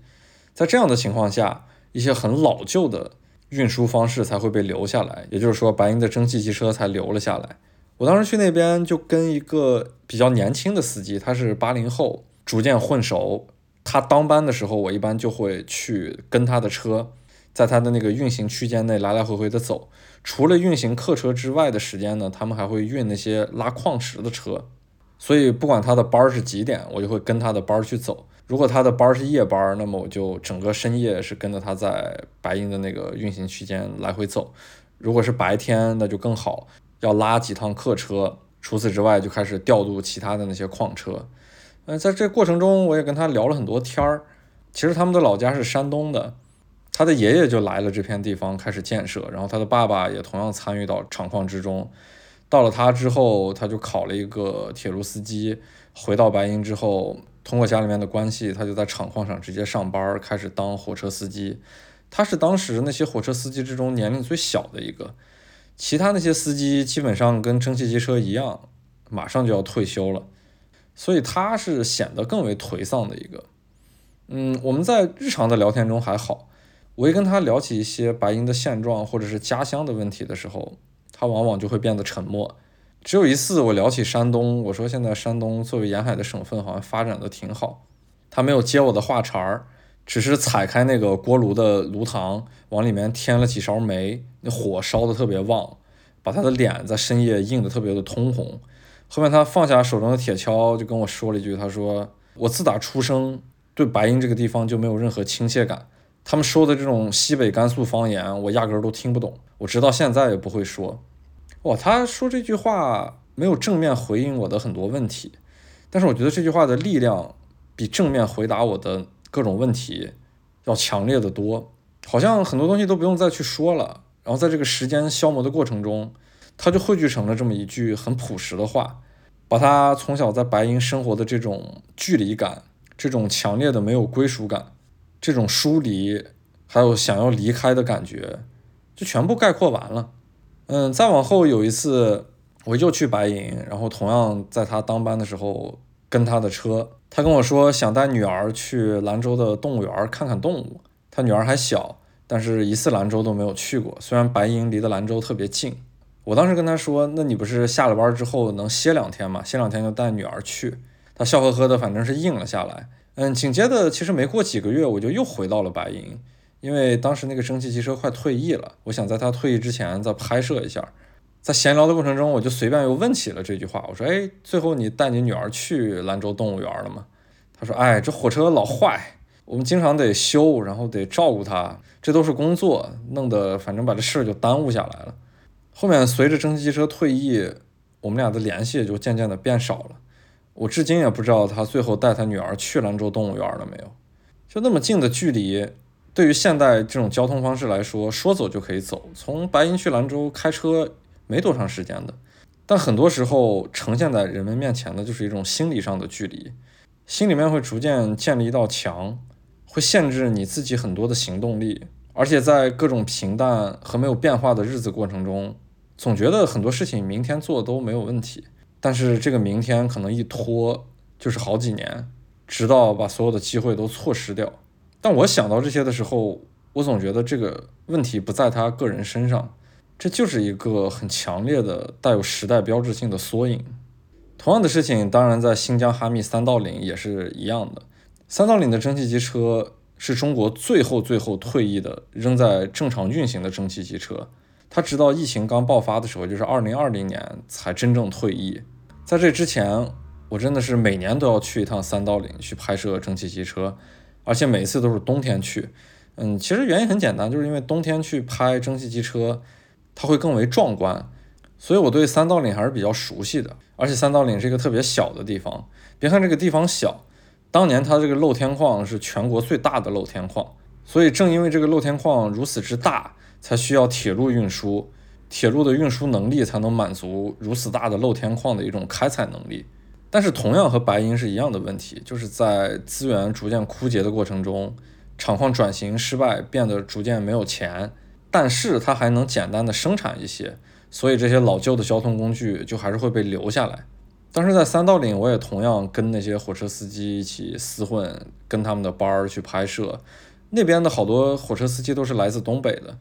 在这样的情况下，一些很老旧的运输方式才会被留下来，也就是说，白银的蒸汽机车才留了下来。我当时去那边就跟一个比较年轻的司机，他是八零后，逐渐混熟。他当班的时候，我一般就会去跟他的车，在他的那个运行区间内来来回回的走。除了运行客车之外的时间呢，他们还会运那些拉矿石的车。所以不管他的班是几点，我就会跟他的班去走。如果他的班是夜班，那么我就整个深夜是跟着他在白银的那个运行区间来回走。如果是白天，那就更好，要拉几趟客车。除此之外，就开始调度其他的那些矿车。嗯，在这过程中，我也跟他聊了很多天儿。其实他们的老家是山东的，他的爷爷就来了这片地方开始建设，然后他的爸爸也同样参与到厂矿之中。到了他之后，他就考了一个铁路司机，回到白银之后。通过家里面的关系，他就在厂矿上直接上班，开始当火车司机。他是当时那些火车司机之中年龄最小的一个，其他那些司机基本上跟蒸汽机车一样，马上就要退休了，所以他是显得更为颓丧的一个。嗯，我们在日常的聊天中还好，我一跟他聊起一些白银的现状或者是家乡的问题的时候，他往往就会变得沉默。只有一次，我聊起山东，我说现在山东作为沿海的省份，好像发展的挺好。他没有接我的话茬儿，只是踩开那个锅炉的炉膛，往里面添了几勺煤，那火烧的特别旺，把他的脸在深夜映得特别的通红。后面他放下手中的铁锹，就跟我说了一句：“他说我自打出生，对白银这个地方就没有任何亲切感。他们说的这种西北甘肃方言，我压根儿都听不懂，我直到现在也不会说。”哇，他说这句话没有正面回应我的很多问题，但是我觉得这句话的力量比正面回答我的各种问题要强烈的多。好像很多东西都不用再去说了，然后在这个时间消磨的过程中，他就汇聚成了这么一句很朴实的话，把他从小在白银生活的这种距离感、这种强烈的没有归属感、这种疏离，还有想要离开的感觉，就全部概括完了。嗯，再往后有一次，我又去白银，然后同样在他当班的时候跟他的车，他跟我说想带女儿去兰州的动物园看看动物。他女儿还小，但是一次兰州都没有去过。虽然白银离的兰州特别近，我当时跟他说，那你不是下了班之后能歇两天吗？歇两天就带女儿去。他笑呵呵的，反正是应了下来。嗯，紧接着其实没过几个月，我就又回到了白银。因为当时那个蒸汽机车快退役了，我想在他退役之前再拍摄一下。在闲聊的过程中，我就随便又问起了这句话，我说：“哎，最后你带你女儿去兰州动物园了吗？”他说：“哎，这火车老坏，我们经常得修，然后得照顾它，这都是工作，弄得反正把这事儿就耽误下来了。”后面随着蒸汽机车退役，我们俩的联系也就渐渐的变少了。我至今也不知道他最后带他女儿去兰州动物园了没有，就那么近的距离。对于现代这种交通方式来说，说走就可以走，从白银去兰州开车没多长时间的。但很多时候呈现在人们面前的就是一种心理上的距离，心里面会逐渐建立一道墙，会限制你自己很多的行动力。而且在各种平淡和没有变化的日子过程中，总觉得很多事情明天做都没有问题，但是这个明天可能一拖就是好几年，直到把所有的机会都错失掉。但我想到这些的时候，我总觉得这个问题不在他个人身上，这就是一个很强烈的带有时代标志性的缩影。同样的事情，当然在新疆哈密三道岭也是一样的。三道岭的蒸汽机车是中国最后最后退役的仍在正常运行的蒸汽机车。它直到疫情刚爆发的时候，就是二零二零年才真正退役。在这之前，我真的是每年都要去一趟三道岭去拍摄蒸汽机车，而且每一次都是冬天去。嗯，其实原因很简单，就是因为冬天去拍蒸汽机车，它会更为壮观。所以我对三道岭还是比较熟悉的。而且三道岭是一个特别小的地方，别看这个地方小，当年它这个露天矿是全国最大的露天矿。所以正因为这个露天矿如此之大，才需要铁路运输，铁路的运输能力才能满足如此大的露天矿的一种开采能力。但是同样和白银是一样的问题，就是在资源逐渐枯竭的过程中，厂矿转型失败，变得逐渐没有钱，但是它还能简单的生产一些，所以这些老旧的交通工具就还是会被留下来。当时在三道岭，我也同样跟那些火车司机一起厮混，跟他们的班儿去拍摄。那边的好多火车司机都是来自东北的，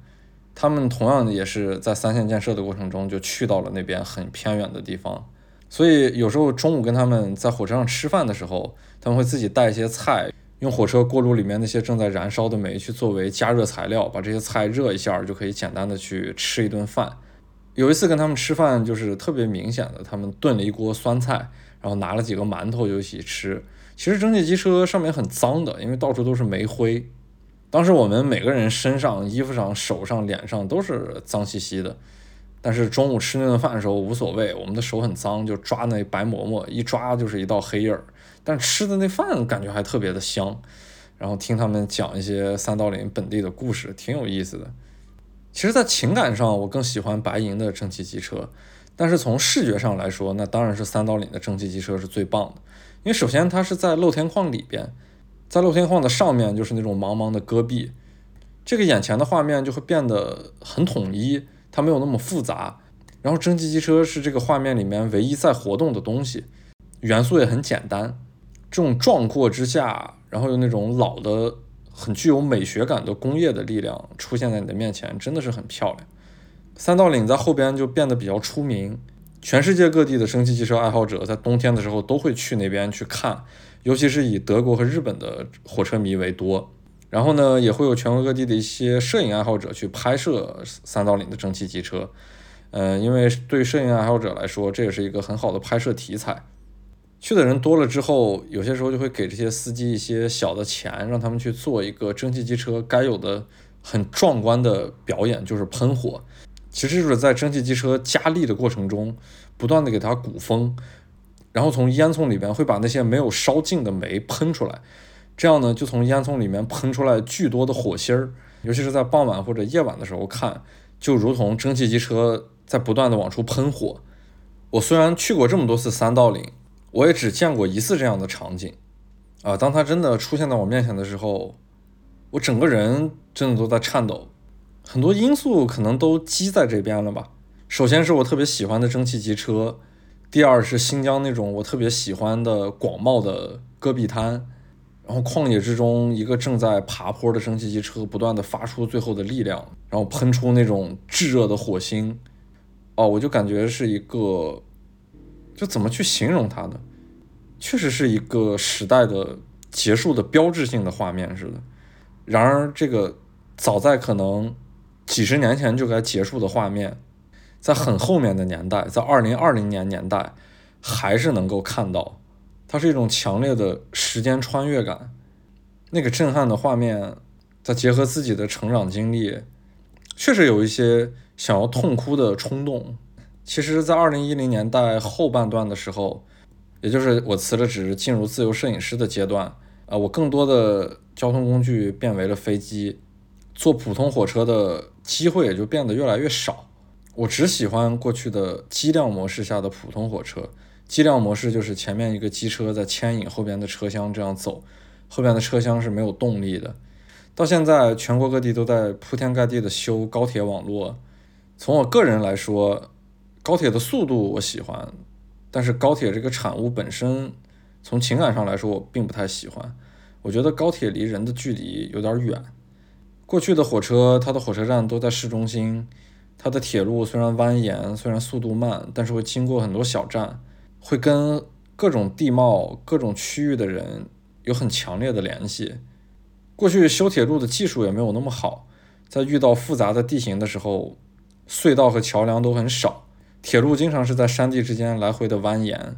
他们同样也是在三线建设的过程中就去到了那边很偏远的地方，所以有时候中午跟他们在火车上吃饭的时候，他们会自己带一些菜，用火车锅炉里面那些正在燃烧的煤去作为加热材料，把这些菜热一下就可以简单的去吃一顿饭。有一次跟他们吃饭就是特别明显的，他们炖了一锅酸菜，然后拿了几个馒头就一起吃。其实蒸汽机车上面很脏的，因为到处都是煤灰。当时我们每个人身上、衣服上、手上、脸上都是脏兮兮的，但是中午吃那顿饭的时候无所谓，我们的手很脏，就抓那白馍馍，一抓就是一道黑印儿。但吃的那饭感觉还特别的香，然后听他们讲一些三道岭本地的故事，挺有意思的。其实，在情感上，我更喜欢白银的蒸汽机车，但是从视觉上来说，那当然是三道岭的蒸汽机车是最棒的，因为首先它是在露天矿里边。在露天矿的上面就是那种茫茫的戈壁，这个眼前的画面就会变得很统一，它没有那么复杂。然后蒸汽机车是这个画面里面唯一在活动的东西，元素也很简单。这种壮阔之下，然后有那种老的、很具有美学感的工业的力量出现在你的面前，真的是很漂亮。三道岭在后边就变得比较出名，全世界各地的蒸汽机车爱好者在冬天的时候都会去那边去看。尤其是以德国和日本的火车迷为多，然后呢，也会有全国各地的一些摄影爱好者去拍摄三道岭的蒸汽机车。嗯，因为对摄影爱好者来说，这也是一个很好的拍摄题材。去的人多了之后，有些时候就会给这些司机一些小的钱，让他们去做一个蒸汽机车该有的很壮观的表演，就是喷火。其实就是在蒸汽机车加力的过程中，不断的给它鼓风。然后从烟囱里边会把那些没有烧尽的煤喷出来，这样呢就从烟囱里面喷出来巨多的火星儿，尤其是在傍晚或者夜晚的时候看，就如同蒸汽机车在不断的往出喷火。我虽然去过这么多次三道岭，我也只见过一次这样的场景，啊，当它真的出现在我面前的时候，我整个人真的都在颤抖，很多因素可能都积在这边了吧。首先是我特别喜欢的蒸汽机车。第二是新疆那种我特别喜欢的广袤的戈壁滩，然后旷野之中一个正在爬坡的蒸汽机车不断的发出最后的力量，然后喷出那种炙热的火星，哦，我就感觉是一个，就怎么去形容它呢？确实是一个时代的结束的标志性的画面似的。然而这个早在可能几十年前就该结束的画面。在很后面的年代，在二零二零年年代，还是能够看到，它是一种强烈的时间穿越感。那个震撼的画面，再结合自己的成长经历，确实有一些想要痛哭的冲动。其实，在二零一零年代后半段的时候，也就是我辞了职进入自由摄影师的阶段，啊，我更多的交通工具变为了飞机，坐普通火车的机会也就变得越来越少。我只喜欢过去的机量模式下的普通火车。机量模式就是前面一个机车在牵引后边的车厢这样走，后边的车厢是没有动力的。到现在，全国各地都在铺天盖地的修高铁网络。从我个人来说，高铁的速度我喜欢，但是高铁这个产物本身，从情感上来说我并不太喜欢。我觉得高铁离人的距离有点远。过去的火车，它的火车站都在市中心。它的铁路虽然蜿蜒，虽然速度慢，但是会经过很多小站，会跟各种地貌、各种区域的人有很强烈的联系。过去修铁路的技术也没有那么好，在遇到复杂的地形的时候，隧道和桥梁都很少，铁路经常是在山地之间来回的蜿蜒，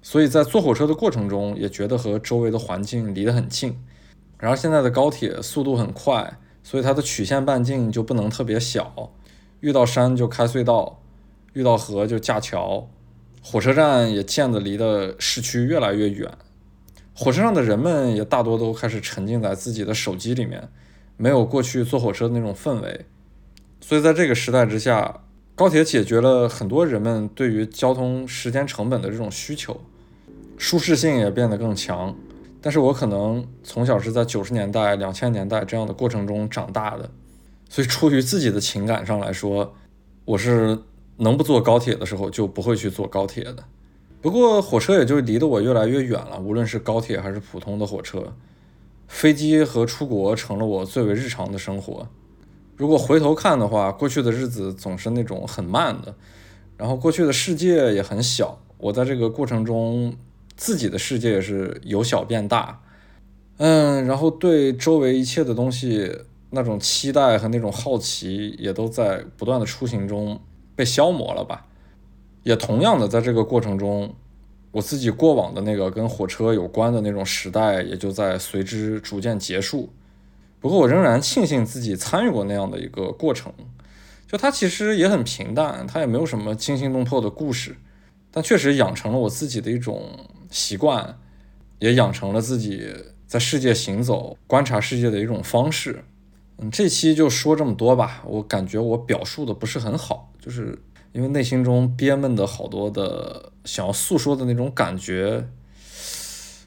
所以在坐火车的过程中也觉得和周围的环境离得很近。然后现在的高铁速度很快，所以它的曲线半径就不能特别小，遇到山就开隧道，遇到河就架桥，火车站也建得离的市区越来越远。火车上的人们也大多都开始沉浸在自己的手机里面，没有过去坐火车的那种氛围。所以在这个时代之下，高铁解决了很多人们对于交通时间成本的这种需求，舒适性也变得更强。但是我可能从小是在九十年代、两千年代这样的过程中长大的，所以出于自己的情感上来说，我是能不坐高铁的时候就不会去坐高铁的。不过火车也就离得我越来越远了，无论是高铁还是普通的火车，飞机和出国成了我最为日常的生活。如果回头看的话，过去的日子总是那种很慢的，然后过去的世界也很小。我在这个过程中，自己的世界也是由小变大，嗯，然后对周围一切的东西那种期待和那种好奇，也都在不断的出行中被消磨了吧。也同样的，在这个过程中，我自己过往的那个跟火车有关的那种时代，也就在随之逐渐结束。不过，我仍然庆幸自己参与过那样的一个过程。就它其实也很平淡，它也没有什么惊心动魄的故事，但确实养成了我自己的一种习惯，也养成了自己在世界行走、观察世界的一种方式。嗯，这期就说这么多吧。我感觉我表述的不是很好，就是。因为内心中憋闷的好多的想要诉说的那种感觉，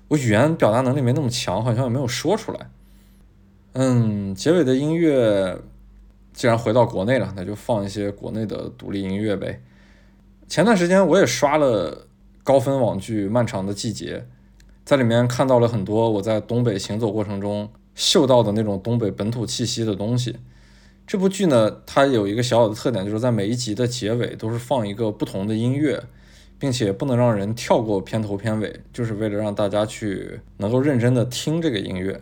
我语言表达能力没那么强，好像也没有说出来。嗯，结尾的音乐既然回到国内了，那就放一些国内的独立音乐呗。前段时间我也刷了高分网剧《漫长的季节》，在里面看到了很多我在东北行走过程中嗅到的那种东北本土气息的东西。这部剧呢，它有一个小小的特点，就是在每一集的结尾都是放一个不同的音乐，并且不能让人跳过片头片尾，就是为了让大家去能够认真的听这个音乐。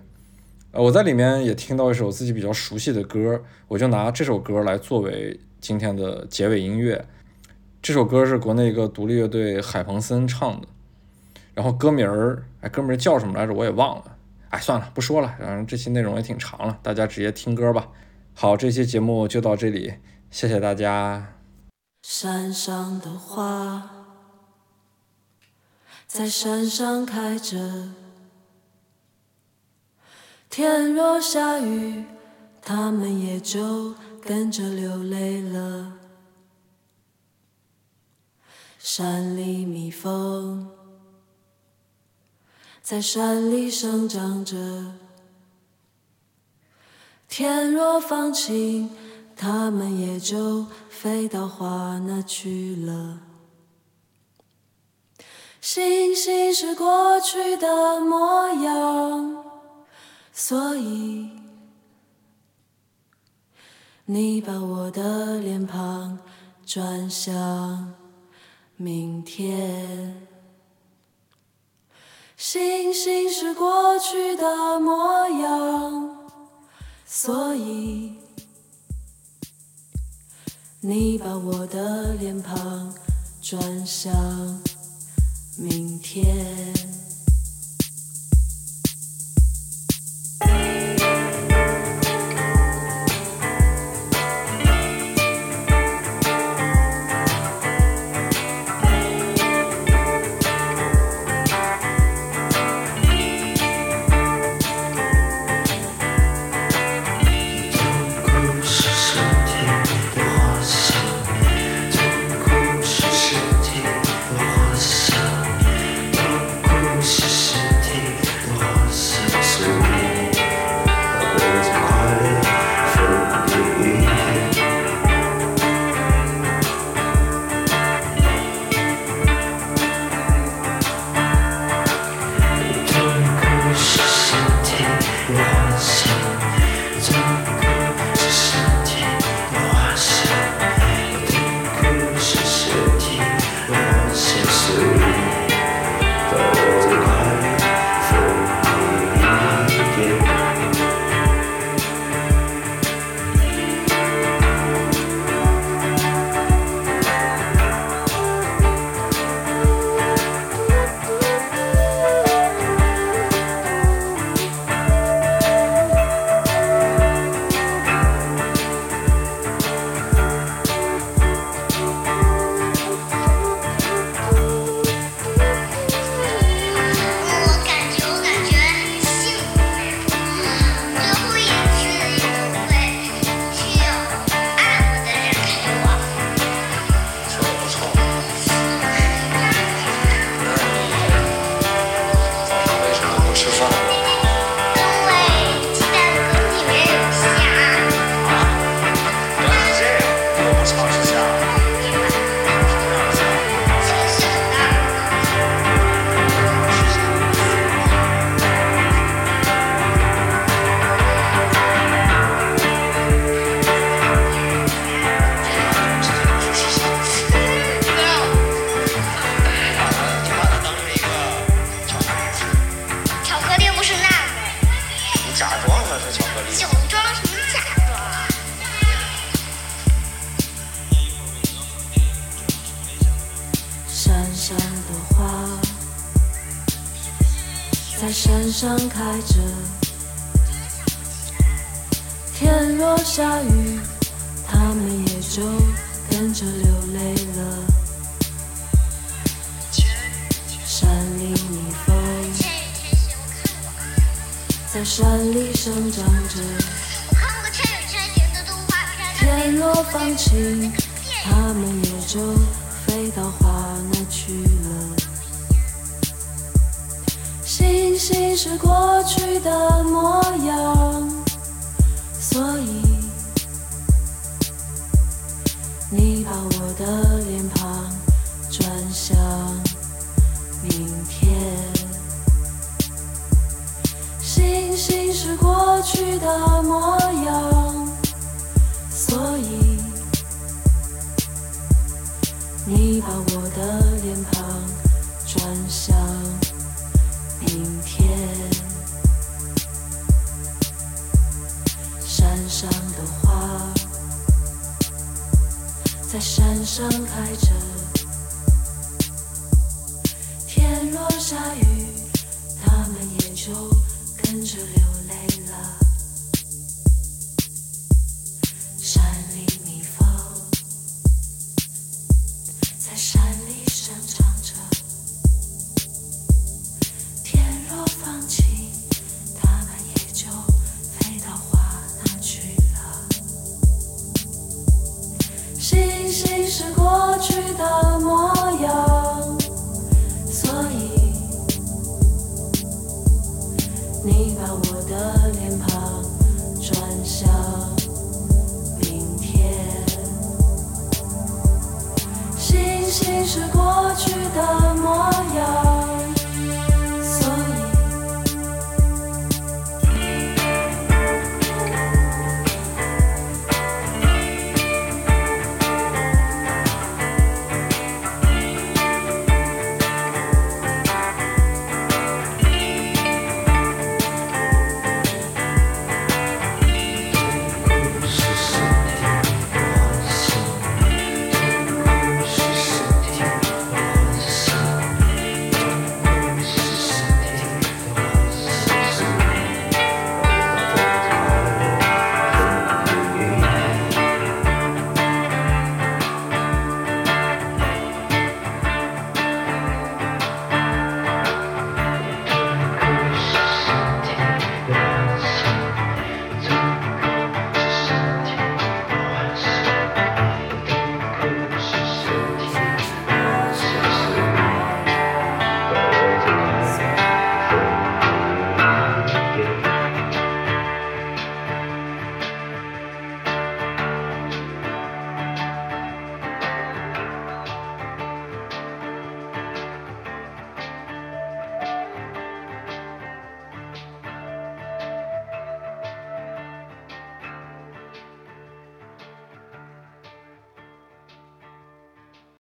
呃，我在里面也听到一首自己比较熟悉的歌，我就拿这首歌来作为今天的结尾音乐。这首歌是国内一个独立乐队海鹏森唱的，然后歌名儿，哎，歌名叫什么来着？我也忘了。哎，算了，不说了，反正这期内容也挺长了，大家直接听歌吧。好，这期节目就到这里，谢谢大家。山上的花在山上开着，天若下雨，它们也就跟着流泪了。山里蜜蜂在山里生长着。天若放晴，它们也就飞到花那去了。星星是过去的模样，所以你把我的脸庞转向明天。星星是过去的模样。所以，你把我的脸庞转向明天。生长着。天若放晴，他们也就飞到花那去了。星星是过去的模样，所以你把我的脸庞是过去的模样，所以你把我的脸庞转向明天。山上的花在山上开着，天若下雨，它们也就跟着流